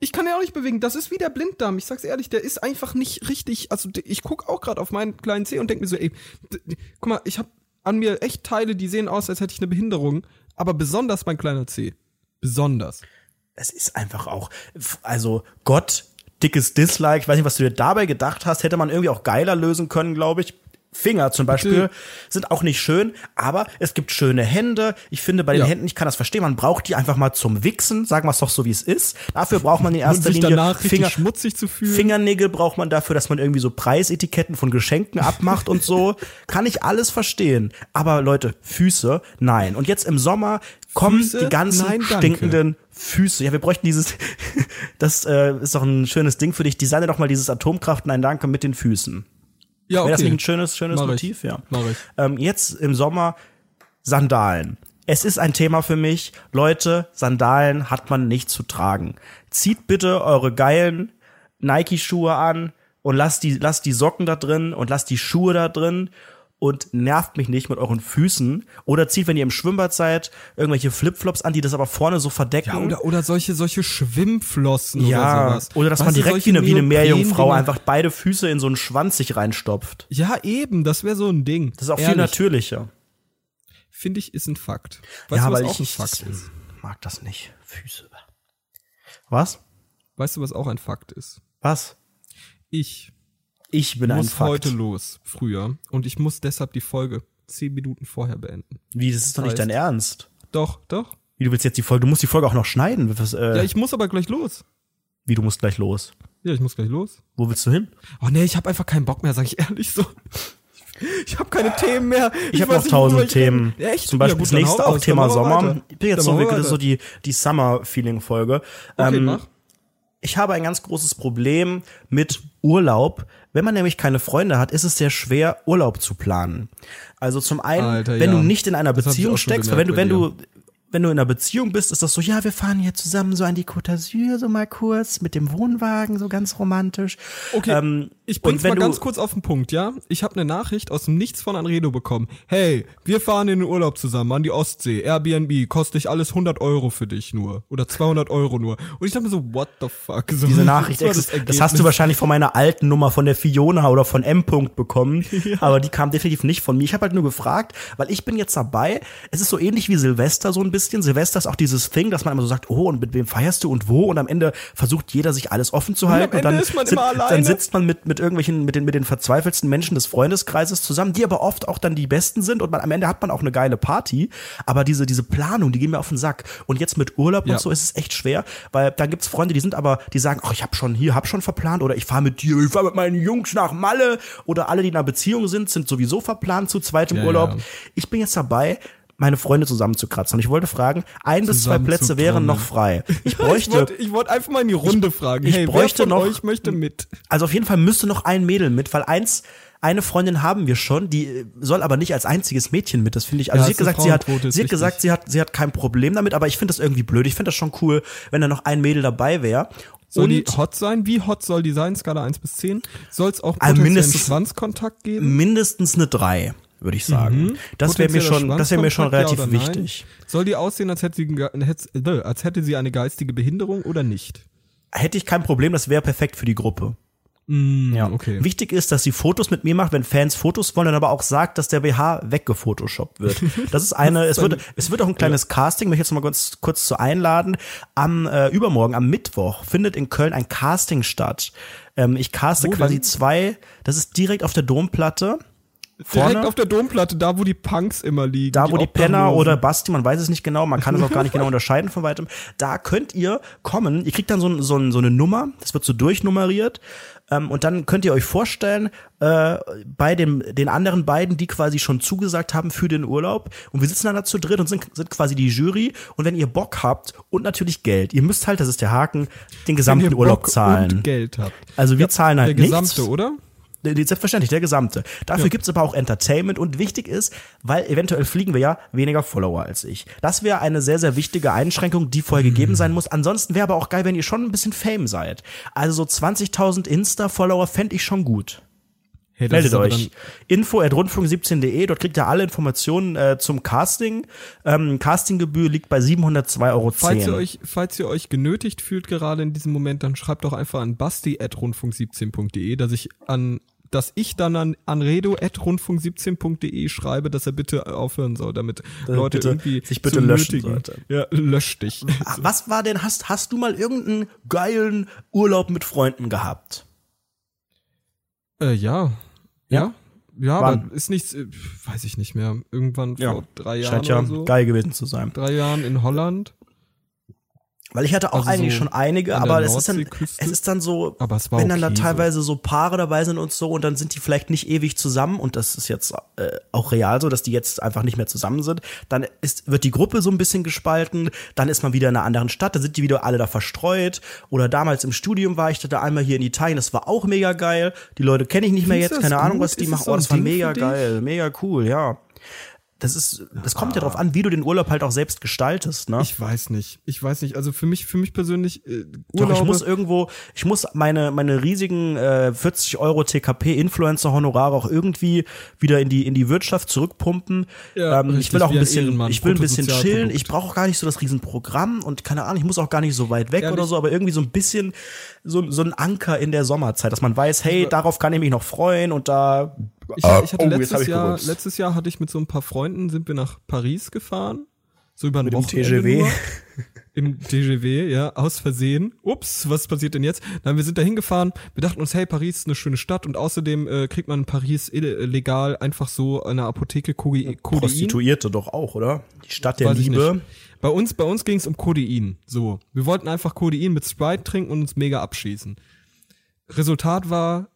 Ich kann ja auch nicht bewegen. Das ist wie der Blinddarm. Ich sag's ehrlich, der ist einfach nicht richtig. Also ich guck auch gerade auf meinen kleinen Zeh und denk mir so, ey, guck mal, ich habe an mir echt Teile, die sehen aus, als hätte ich eine Behinderung. Aber besonders mein kleiner Zeh. Besonders. es ist einfach auch, also Gott, dickes Dislike, ich weiß nicht, was du dir dabei gedacht hast, hätte man irgendwie auch geiler lösen können, glaube ich. Finger zum Beispiel sind auch nicht schön, aber es gibt schöne Hände. Ich finde bei den Ja. Händen, ich kann das verstehen, man braucht die einfach mal zum Wichsen, sagen wir es doch so, wie es ist. Dafür braucht man in erster Linie Finger, schmutzig zu fühlen. Fingernägel braucht man dafür, dass man irgendwie so Preisetiketten von Geschenken abmacht und so. Kann ich alles verstehen. Aber Leute, Füße, nein. Und jetzt im Sommer kommen Füße? die ganzen Nein, stinkenden Füße. Ja, wir bräuchten dieses, das äh, ist doch ein schönes Ding für dich. Designe doch mal dieses Atomkraft, nein, danke, mit den Füßen. Ja, Wäre das nicht ein schönes, schönes Mach ich. Motiv? Ja. Mach ich. Ähm, jetzt im Sommer Sandalen. Es ist ein Thema für mich. Leute, Sandalen hat man nicht zu tragen. Zieht bitte eure geilen Nike-Schuhe an und lasst die, lasst die Socken da drin und lasst die Schuhe da drin und nervt mich nicht mit euren Füßen. Oder zieht, wenn ihr im Schwimmbad seid, irgendwelche Flipflops an, die das aber vorne so verdecken. Ja, oder, oder solche, solche Schwimmflossen Ja, oder sowas. oder dass man Weißt du, direkt wie eine, wie eine Meerjungfrau einfach beide Füße in so einen Schwanz sich reinstopft. Ja, eben, das wäre so ein Ding. Das ist auch viel Ehrlich, natürlicher. Finde ich, ist ein Fakt. Weißt ja, du, was auch ich, ein Fakt ist? mag das nicht. Füße. Was? Weißt du, was auch ein Fakt ist? Was? Ich Ich bin ein muss Fakt. heute los, früher, und ich muss deshalb die Folge zehn Minuten vorher beenden. Wie, das ist doch nicht dein Ernst. Doch, doch. Wie, du willst jetzt die Folge, du musst die Folge auch noch schneiden. Was, äh, Ja, ich muss aber gleich los. wie, du musst gleich los. Ja, ich muss gleich los. Wo willst du hin? Oh nee, ich habe einfach keinen Bock mehr, sag ich ehrlich so. Ich habe keine Themen mehr. Ich habe weiß noch tausend ich Themen. Ja, echt? Zum Beispiel ja, gut, das nächste auch Thema Sommer. weiter. Ich bin jetzt Dann so wirklich so die, die Summer-Feeling-Folge. Okay, Ähm, mach. Ich habe ein ganz großes Problem mit Urlaub. Wenn man nämlich keine Freunde hat, ist es sehr schwer, Urlaub zu planen. Also zum einen, Alter, wenn ja. du nicht in einer Das Beziehung steckst, weil wenn du, wenn du, wenn du in einer Beziehung bist, ist das so, ja, wir fahren hier zusammen so an die Côte d'Azur, so mal kurz, mit dem Wohnwagen, so ganz romantisch. Okay. Ähm, Ich bring's Und mal ganz kurz auf den Punkt, ja? Ich habe eine Nachricht aus dem Nichts von Anredo bekommen. Hey, wir fahren in den Urlaub zusammen an die Ostsee. Airbnb, kostet dich alles 100 Euro für dich nur. Oder 200 Euro nur. Und ich dachte mir so, what the fuck? So, Diese Nachricht, das, das hast du wahrscheinlich von meiner alten Nummer von der Fiona oder von M. -Punkt bekommen, aber die kam definitiv nicht von mir. Ich habe halt nur gefragt, weil ich bin jetzt dabei. Es ist so ähnlich wie Silvester so ein bisschen. Silvester ist auch dieses Thing, dass man immer so sagt, oh, und mit wem feierst du und wo? Und am Ende versucht jeder sich alles offen zu halten. Ende ist man immer dann sitzt man mit, mit irgendwelchen, mit den, mit den verzweifelsten Menschen des Freundeskreises zusammen, die aber oft auch dann die Besten sind und man, am Ende hat man auch eine geile Party. Aber diese, diese Planung, die gehen mir auf den Sack. Und jetzt mit Urlaub Ja. und so ist es echt schwer, weil da gibt's Freunde, die sind aber, die sagen, ach, ich habe schon hier, hab schon verplant oder ich fahre mit dir, ich fahre mit meinen Jungs nach Malle oder alle, die in einer Beziehung sind, sind sowieso verplant zu zweitem Ja, Urlaub. ja. Ich bin jetzt dabei, meine Freunde zusammenzukratzen. Und ich wollte fragen, ein bis zwei Plätze wären noch frei. Ich Ich bräuchte, wollte ich wollte einfach mal in die Runde fragen. ich hey, bräuchte noch- euch möchte mit? also auf jeden Fall müsste noch ein Mädel mit, weil eins, eine Freundin haben wir schon, die äh, soll aber nicht als einziges Mädchen mit. Das finde ich. Also Ja, sie hat gesagt, sie hat, sie hat wichtig. gesagt, sie hat, sie hat kein Problem damit, aber ich finde das irgendwie blöd. Ich finde das schon cool, wenn da noch ein Mädel dabei wäre. Soll Und die hot sein? Wie hot soll die sein? Skala 1 bis 10? Soll es auch potenziellen mindestens- Schwanzkontakt geben? mindestens eine drei, würde ich sagen. Das wäre mir schon, das wäre mir schon relativ ja wichtig. Soll die aussehen, als hätte, sie, äh, als hätte sie eine geistige Behinderung oder nicht? Hätte ich kein Problem, das wäre perfekt für die Gruppe. Mm, Ja, okay. Wichtig ist, dass sie Fotos mit mir macht, wenn Fans Fotos wollen, dann aber auch sagt, dass der BH weggefotoshoppt wird. Das ist eine, es wird, es wird auch ein kleines Casting, mich jetzt mal kurz, kurz zu einladen. Am äh, übermorgen, am Mittwoch, findet in Köln ein Casting statt. Ähm, ich caste Wo quasi denn? zwei, das ist direkt auf der Domplatte. Direkt Vorne, auf der Domplatte, da wo die Punks immer liegen. da wo die Penner Obdachlosen. oder Basti, man weiß es nicht genau, man kann es auch gar nicht genau unterscheiden von weitem. Da könnt ihr kommen, ihr kriegt dann so, so, so eine Nummer, das wird so durchnummeriert. Ähm, und dann könnt ihr euch vorstellen, äh, bei dem, den anderen beiden, die quasi schon zugesagt haben für den Urlaub. Und wir sitzen dann da zu dritt und sind, sind quasi die Jury. Und wenn ihr Bock habt und natürlich Geld, ihr müsst halt, das ist der Haken, den gesamten Urlaub Bock zahlen. Geld habt. Also wir zahlen halt Der gesamte, nichts. oder? Der- der- Selbstverständlich, der gesamte. Dafür gibt's aber auch Entertainment und wichtig ist, weil eventuell fliegen wir ja weniger Follower als ich. Das wäre eine sehr, sehr wichtige Einschränkung, die vorher gegeben sein muss. Ansonsten wäre aber auch geil, wenn ihr schon ein bisschen Fame seid. Also so 20.000 Insta-Follower fänd ich schon gut. Hey, Meldet euch. Info at rundfunk17.de, dort kriegt ihr alle Informationen äh, zum Casting. Ähm, Castinggebühr liegt bei 702,10 Euro. Falls ihr euch, falls ihr euch genötigt fühlt gerade in diesem Moment, dann schreibt doch einfach an basti.rundfunk17.de, dass ich an dass ich dann an anredo.rundfunk17.de schreibe, dass er bitte aufhören soll, damit Leute bitte- irgendwie sich bitte löschen sollte. Ja, lösch dich. Ah, Was war denn, hast, hast du mal irgendeinen geilen Urlaub mit Freunden gehabt? Äh, ja. Ja? Ja, Wann? aber ist nichts, äh, weiß ich nicht mehr. Irgendwann Ja. vor drei Jahren Scheint ja oder so. geil gewesen zu sein. Drei Jahren in Holland. Weil ich hatte auch Also eigentlich so schon einige, aber es ist, dann, es ist dann so, wenn dann da okay so. teilweise so. Paare dabei sind und so und dann sind die vielleicht nicht ewig zusammen und das ist jetzt äh, auch real so, dass die jetzt einfach nicht mehr zusammen sind, dann ist, wird die Gruppe so ein bisschen gespalten, dann ist man wieder in einer anderen Stadt, dann sind die wieder alle da verstreut oder damals im Studium war ich da einmal hier in Italien, das war auch mega geil, die Leute kenne ich nicht mehr Findest jetzt, keine das Ahnung, gut? was die Ist machen, es so oh, das war Ding mega geil, mega cool, ja. Das ist, das kommt ja darauf an, wie du den Urlaub halt auch selbst gestaltest, ne? Ich weiß nicht. Ich weiß nicht. Also für mich, für mich persönlich, äh, Doch, Urlaube, ich muss irgendwo, ich muss meine, meine riesigen äh, 40 Euro TKP-Influencer-Honorare auch irgendwie wieder in die, in die Wirtschaft zurückpumpen. Ja, ähm, ich richtig, will auch ein ein bisschen, Ehrenmann, ich will ein bisschen chillen. Ich brauche auch gar nicht so das Riesenprogramm und keine Ahnung, ich muss auch gar nicht so weit weg Ehrlich? oder so, aber irgendwie so ein bisschen so, so ein Anker in der Sommerzeit, dass man weiß, hey, darauf kann ich mich noch freuen und da Ich, ich hatte oh, letztes Jahr, letztes Jahr hatte ich mit so ein paar Freunden, sind wir nach Paris gefahren. So über ein Mit dem Wochenende. Nur. Im TGV, ja, aus Versehen. Ups, was passiert denn jetzt? Nein, wir sind da hingefahren. Wir dachten uns, hey, Paris ist eine schöne Stadt und außerdem äh, kriegt man in Paris legal einfach so eine Apotheke. Codein. Prostituierte doch auch, oder? Die Stadt der Weiß Liebe. Bei uns, bei uns ging es um Codein. So, wir wollten einfach Codein mit Sprite trinken und uns mega abschießen. Resultat war,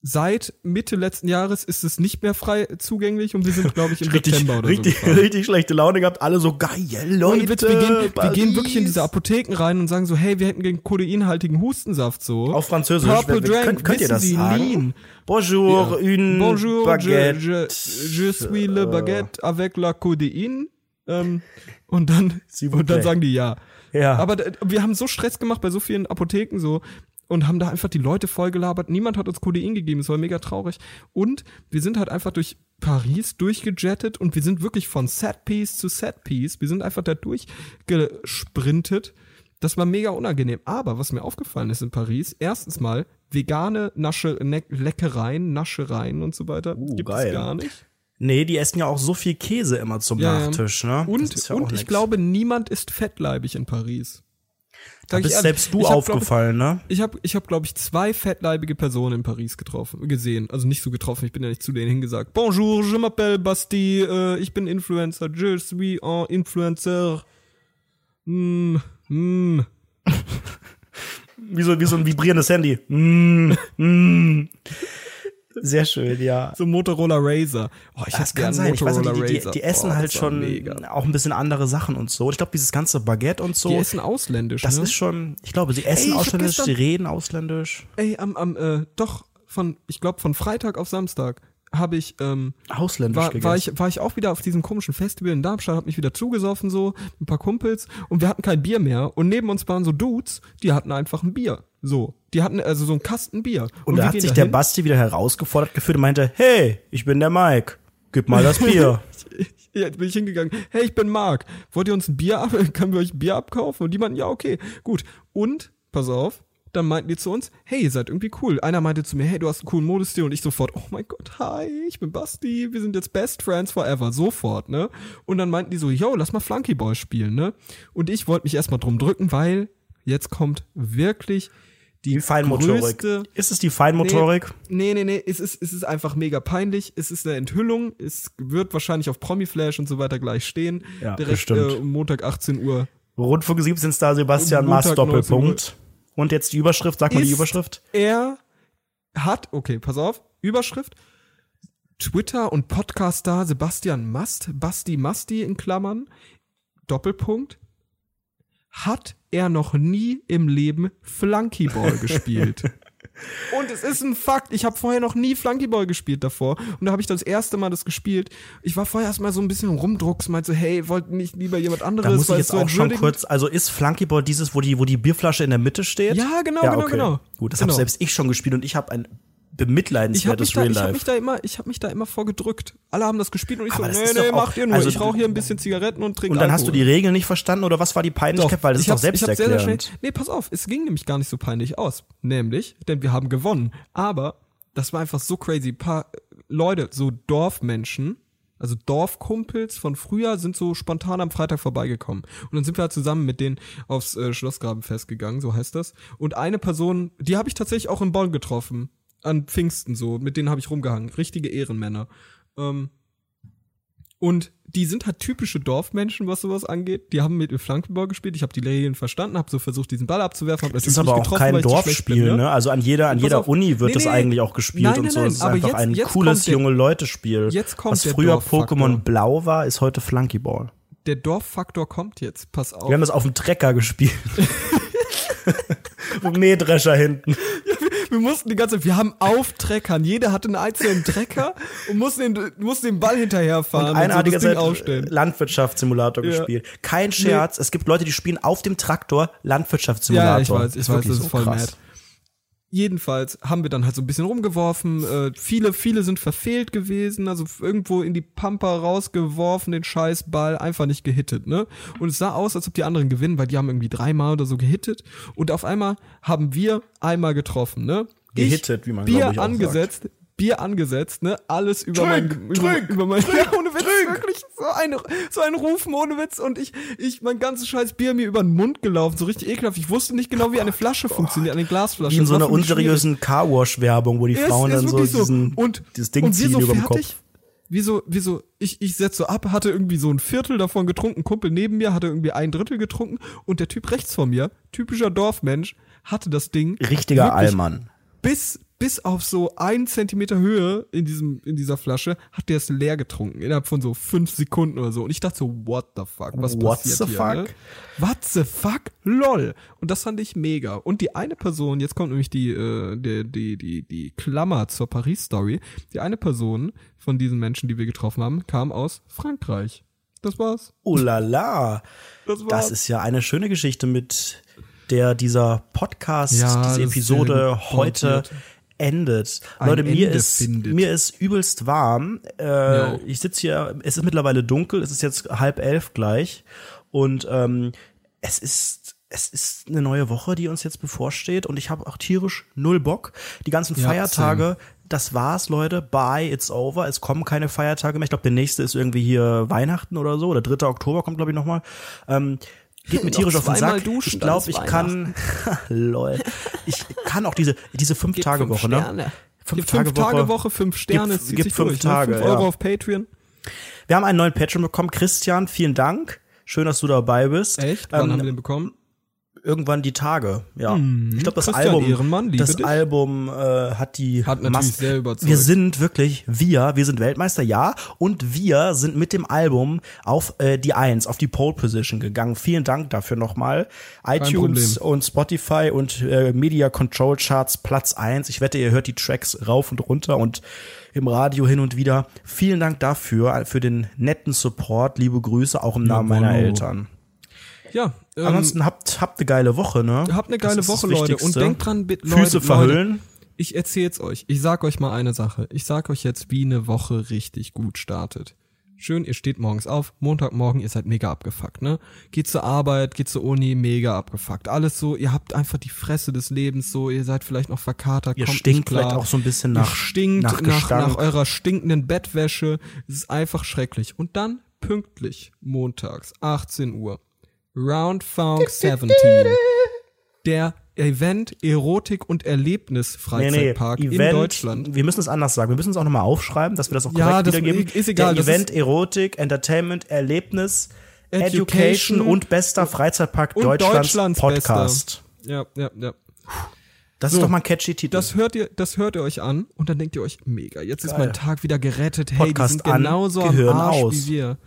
seit Mitte letzten Jahres ist es nicht mehr frei zugänglich und wir sind, glaube ich, im Richtig, September oder richtig, so. gefahren. richtig schlechte Laune gehabt, alle so geil, Leute. Witz, wir, gehen, wir gehen wirklich in diese Apotheken rein und sagen so, hey, wir hätten gegen kodeinhaltigen Hustensaft so. Auf Französisch. Purple Drank, könnt, könnt ihr das Sie, sagen? Lean. Bonjour, une Bonjour, baguette. je, je, je suis le baguette avec la codeine. Ähm, und dann, und dann sagen die ja. Ja. Aber d- wir haben so Stress gemacht bei so vielen Apotheken so. Und haben da einfach die Leute vollgelabert. Niemand hat uns Codein gegeben, es war mega traurig. Und wir sind halt einfach durch Paris durchgejettet und wir sind wirklich von Setpiece zu Setpiece. Wir sind einfach da durchgesprintet. Das war mega unangenehm. Aber was mir aufgefallen ist in Paris, erstens mal vegane Nasche, ne Leckereien, Naschereien und so weiter. Uh, gibt geil. es gar nicht. Nee, die essen ja auch so viel Käse immer zum Ja. Nachtisch, ne? Und, ja und ich glaube, niemand ist fettleibig in Paris. Da bist selbst du hab, glaub aufgefallen, ne? Ich habe, ich hab, glaube ich, zwei fettleibige Personen in Paris getroffen, gesehen. Also nicht so getroffen, ich bin ja nicht zu denen hingesagt. Bonjour, je m'appelle Basti, äh, ich bin Influencer, je suis un Influencer. Mm, mm. Wie so, wie so ein vibrierendes Handy. Mm, mm. Sehr schön, ja. So Motorola Razer. Oh, ich Das kann sein. Ich weiß Motorola nicht, die, die, die essen oh, halt schon Mega. auch ein bisschen andere Sachen und so. Ich glaube, dieses ganze Baguette und so, Die essen ausländisch, das ne? ist schon, ich glaube, sie Ey, essen hab ausländisch, gestern- sie reden ausländisch. Ey, am, am, äh, doch, von, ich glaube, von Freitag auf Samstag habe ich, ähm, Ausländisch war, gegessen. war, ich, war ich auch wieder auf diesem komischen Festival in Darmstadt, hab mich wieder zugesoffen so, ein paar Kumpels und wir hatten kein Bier mehr und neben uns waren so Dudes, die hatten einfach ein Bier. So, die hatten also so einen Kasten Bier. und wir da hat sich der dahin. Basti wieder herausgefordert gefühlt und meinte, hey, ich bin der Mike, gib mal das Bier. Ja, jetzt bin ich hingegangen. Hey, ich bin Marc. Wollt ihr uns ein Bier ab? Können wir euch ein Bier abkaufen? Und die meinten, ja, okay, gut. Und, pass auf, dann meinten die zu uns, hey, ihr seid irgendwie cool. Einer meinte zu mir, hey, du hast einen coolen Modestil. Und ich sofort, oh mein Gott, hi, ich bin Basti, wir sind jetzt Best Friends forever. Sofort, ne? Und dann meinten die so, yo, lass mal Flunky Ball spielen, ne? Und ich wollte mich erstmal drum drücken, weil jetzt kommt wirklich die, Feinmotorik. größte Ist es die Feinmotorik? Nee, nee, nee, es ist, es ist einfach mega peinlich. Es ist eine Enthüllung. Es wird wahrscheinlich auf Promiflash und so weiter gleich stehen. Ja, Direkt bestimmt. äh, Montag 18 Uhr. Rundfunk 17 Star Sebastian Maas Montag 19 Doppelpunkt. Und jetzt die Überschrift, sag mal die Überschrift. Er hat, okay, pass auf, Überschrift. Twitter und Podcast-Star Sebastian Mast, Basti Masti in Klammern, Doppelpunkt, hat er noch nie im Leben Flunkyball gespielt. Und es ist ein Fakt, ich habe vorher noch nie Flunkyball gespielt davor. Und da habe ich das erste Mal das gespielt. Ich war vorher erstmal so ein bisschen rumdrucks, meinte so, hey, wollt nicht lieber jemand anderes? Da muss ich jetzt auch schon kurz, also ist Flunkyball dieses, wo die, wo die Bierflasche in der Mitte steht? Ja, genau, ja, genau, okay. genau. Gut, das genau. habe selbst ich schon gespielt und ich habe ein Ich habe bemitleidenswertes mich, da, Real ich hab Life. mich da immer, ich habe mich da immer vorgedrückt. Alle haben das gespielt und ich Aber so, nee, nee, doch auch- macht ihr nur. also ich rauche hier ein bisschen Zigaretten und trinke und dann hast du die Alkohol. Regeln nicht verstanden oder was war die Peinlichkeit? Weil das ich ist doch ich hab's sehr, sehr schnell- Nee, pass auf, es ging nämlich gar nicht so peinlich aus. Nämlich, denn wir haben gewonnen. Aber das war einfach so crazy. Ein paar Leute, so Dorfmenschen, also Dorfkumpels von früher, sind so spontan am Freitag vorbeigekommen. Und dann sind wir halt zusammen mit denen aufs äh, Schlossgrabenfest gegangen, so heißt das. Und eine Person, die habe ich tatsächlich auch in Bonn getroffen. An Pfingsten so, mit denen habe ich rumgehangen. Richtige Ehrenmänner. Ähm, und die sind halt typische Dorfmenschen, was sowas angeht. Die haben mit mir Flankenball gespielt. Ich habe die Regeln verstanden, habe so versucht, diesen Ball abzuwerfen. Hab Das ist aber auch kein Dorfspiel, bin, ne? Also an jeder, an jeder auf. Uni wird Nee, das nee, eigentlich auch gespielt nein, und nein, so. nein, Das ist einfach jetzt- ein jetzt cooles der- junge Leute-Spiel. Jetzt kommt Was früher. Pokémon Blau war, ist heute Flunkyball. Der Dorffaktor kommt jetzt. Pass auf. Wir haben das auf dem Trecker gespielt. Dem Mähdrescher hinten. Wir mussten die ganze wir haben auf Treckern. Jeder hatte einen einzelnen Trecker und mussten den, mussten den Ball hinterherfahren und, so das Ding Zeit aufstellen. Landwirtschaftssimulator Ja. gespielt. Kein Scherz, es gibt Leute, die spielen auf dem Traktor Landwirtschaftssimulator. Ja, ich weiß, ich weiß, wirklich das ist voll krass. mad. Jedenfalls haben wir dann halt so ein bisschen rumgeworfen. Äh, viele, viele sind verfehlt gewesen, also irgendwo in die Pampa rausgeworfen, den Scheißball, einfach nicht gehittet, ne? Und es sah aus, als ob die anderen gewinnen, weil die haben irgendwie dreimal oder so gehittet. Und auf einmal haben wir einmal getroffen, ne? Ich, Gehittet, wie man, Bier ich, angesetzt, Bier angesetzt, ne? Alles über Trink, mein, über, trink, über mein, trink, ja, ohne Witz, trink. wirklich so ein, so ein Rufen ohne Witz und ich, ich, mein ganzes scheiß Bier mir über den Mund gelaufen, so richtig ekelhaft. Ich wusste nicht genau, wie eine Flasche funktioniert, eine Glasflasche. Wie in so einer für mich schwierig. unseriösen Carwash-Werbung, wo die Ist- Frauen dann so diesen, und, dieses Ding und ziehen so über dem fertig, Kopf. Wieso, wieso, ich, ich setz so ab, hatte irgendwie so ein Viertel davon getrunken, Kumpel neben mir hatte irgendwie ein Drittel getrunken und der Typ rechts von mir, typischer Dorfmensch, hatte das Ding Richtiger Allmann. bis, bis auf so ein Zentimeter Höhe in diesem, in dieser Flasche hat der es leer getrunken. Innerhalb von so fünf Sekunden oder so. Und ich dachte so, what the fuck? Was What passiert the hier? fuck? Ne? What the fuck? Lol. Und das fand ich mega. Und die eine Person, jetzt kommt nämlich die, äh, die, die, die, die Klammer zur Paris-Story. Die eine Person von diesen Menschen, die wir getroffen haben, kam aus Frankreich. Das war's. Oh la la. Das war's. Das ist ja eine schöne Geschichte mit der dieser Podcast, Ja, diese Episode heute. Endet. Ein Leute, mir Ende ist findet. mir ist übelst warm. Äh, Ja. ich sitze hier, es ist mittlerweile dunkel, es ist jetzt halb elf gleich und ähm, es ist es ist eine neue Woche, die uns jetzt bevorsteht und ich habe auch tierisch null Bock. Die ganzen Ja, Feiertage, das war's, Leute. Bye, it's over. Es kommen keine Feiertage mehr. Ich glaube, der nächste ist irgendwie hier Weihnachten oder so. Oder 3. Oktober kommt, glaube ich, nochmal. Ähm, geht mir tierisch auf den Sack. duschen, ich glaube, ich kann, lol. Ich kann auch diese, diese Fünf-Tage-Woche, ne? Fünf, fünf Tage Woche, fünf Sterne, es gibt fünf durch, Tage, ne? Fünf Euro ja. auf Patreon. Wir haben einen neuen Patreon bekommen. Christian, vielen Dank. Schön, dass du dabei bist. Echt? Wann Ähm, haben wir den bekommen? Irgendwann die Tage, ja. ich glaube, das Mhm. Christian Album, das dich. Album äh, hat die Hat natürlich Mas- sehr überzeugt. Wir sind wirklich, wir, wir sind Weltmeister, ja, und wir sind mit dem Album auf äh, die Eins, auf die Pole Position gegangen. Vielen Dank dafür nochmal. iTunes und Spotify und äh, Media Control Charts Platz eins. Ich wette, ihr hört die Tracks rauf und runter und im Radio hin und wieder. Vielen Dank dafür, für den netten Support. Liebe Grüße, auch im Namen meiner Jawollo. Eltern. Ja, ähm, Ansonsten habt, habt eine geile Woche, ne? habt eine geile Woche, Leute. Und denkt dran, bitte, Füße Leute, verhüllen. Leute, ich erzähl's euch. Ich sag euch mal eine Sache. Ich sag euch jetzt, wie eine Woche richtig gut startet. Schön, ihr steht morgens auf, Montagmorgen, ihr seid mega abgefuckt, ne? Geht zur Arbeit, geht zur Uni, mega abgefuckt. Alles so, ihr habt einfach die Fresse des Lebens so, ihr seid vielleicht noch verkatert, Ihr kommt stinkt vielleicht auch so ein bisschen Ihr nach, stinkt nach nach, nach, eurer stinkenden Bettwäsche. Es ist einfach schrecklich. Und dann pünktlich montags, 18 Uhr, Round Funk 17, der Event Erotik und Erlebnis Freizeitpark in Deutschland. Wir müssen es anders sagen. Wir müssen es auch nochmal aufschreiben, dass wir das auch korrekt Ja, das wiedergeben. ist egal, Der Event Erotik, Entertainment, Erlebnis, Education, Education und bester Freizeitpark und Deutschlands, Deutschlands Podcast. Ja, ja, ja. Das So. ist doch mal ein catchy Titel. Das hört ihr, das hört ihr euch an und dann denkt ihr euch, mega, jetzt ist Geil. mein Tag wieder gerettet. Hey, Podcast die sind an, genauso am Gehirn Arsch aus. wie wir.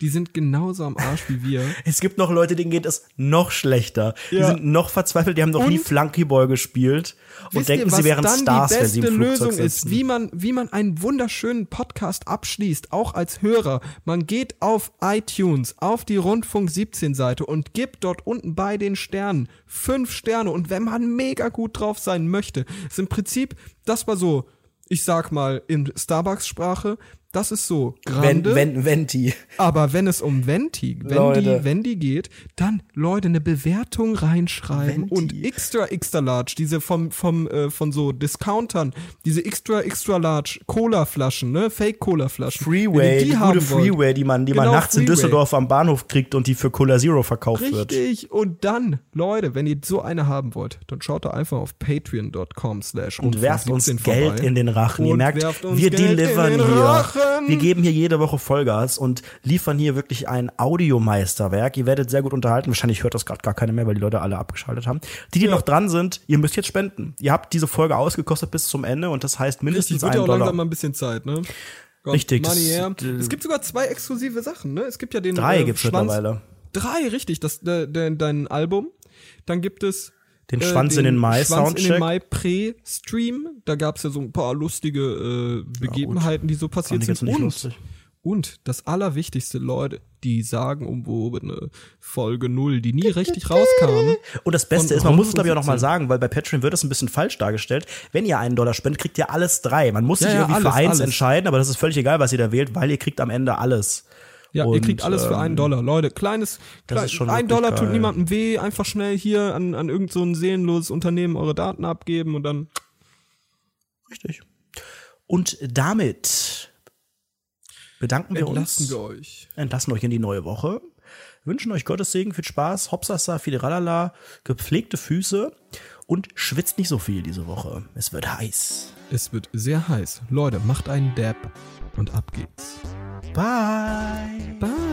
Die sind genauso am Arsch wie wir. es gibt noch Leute, denen geht es noch schlechter. Die Ja. sind noch verzweifelt, die haben noch nie Und- Flunkyball gespielt und Wisst denken, ihr, sie wären dann Stars, die wenn sie beste im Flugzeug Lösung ist, sitzen. wie man, wie man einen wunderschönen Podcast abschließt, auch als Hörer. Man geht auf iTunes, auf die Rundfunk 17 Seite und gibt dort unten bei den Sternen fünf Sterne. Und wenn man mega gut drauf sein möchte, ist im Prinzip, das war so, ich sag mal in Starbucks-Sprache, das ist so wenn, grande, wenn, Venti. aber wenn es um Venti, wenn Leute. die, wenn die geht, dann Leute eine Bewertung reinschreiben Venti. und extra extra large, diese vom vom äh, von so Discountern, diese extra extra large Cola Flaschen, ne, Fake Cola Flaschen. Freeway, Wenn ihr die, gute haben wollt, Freeway, die man, die man Genau, nachts in Freeway. Düsseldorf am Bahnhof kriegt und die für Cola Zero verkauft wird. Richtig. Und dann, Leute, wenn ihr so eine haben wollt, dann schaut da einfach auf patreon.com slash und werft uns Geld vorbei. in den Rachen. Ihr Und merkt, werft uns wir Geld in delivern hier. Rachen. Wir geben hier jede Woche Vollgas und liefern hier wirklich ein Audiomeisterwerk. Ihr werdet sehr gut unterhalten. Wahrscheinlich hört das gerade gar keiner mehr, weil die Leute alle abgeschaltet haben. Die, die noch dran sind, ihr müsst jetzt spenden. Ihr habt diese Folge ausgekostet bis zum Ende und das heißt mindestens Richtig, wird ja einen auch Dollar. langsam mal ein bisschen Zeit, ne? Komm, Richtig, Money her. äh, Es gibt sogar zwei exklusive Sachen, ne? Es gibt ja den Drei äh, gibt's Schwanz- mittlerweile. Drei, richtig. Das, de, de, dein Album. Dann gibt es Den Schwanz in den Mai Schwanz in den Soundcheck. Mai Pre-Stream. Da gab's ja so ein paar lustige äh, Begebenheiten, die so passiert sind. Und, lustig. und das Allerwichtigste, Leute, die sagen umwobene Folge null, die nie richtig rauskam. Und das Beste ist, man muss es glaube ich auch nochmal sagen, weil bei Patreon wird es ein bisschen falsch dargestellt. Wenn ihr einen Dollar spendet, kriegt ihr alles drei. Man muss Ja, sich ja, irgendwie für alles, eins alles. entscheiden, aber das ist völlig egal, was ihr da wählt, weil ihr kriegt am Ende alles. Ja, ihr Und, kriegt alles für ähm, einen Dollar. Leute, kleines, klein, ein Dollar tut geil. niemandem weh. Einfach schnell hier an, an irgend so ein seelenloses Unternehmen eure Daten abgeben und dann Richtig. Und damit bedanken wir entlassen uns, wir euch. entlassen euch in die neue Woche, wünschen euch Gottes Segen, viel Spaß, Hopsasa, viel Ralala, gepflegte Füße und schwitzt nicht so viel diese Woche. Es wird heiß. Es wird sehr heiß. Leute, macht einen Dab und ab geht's. Bye. Bye.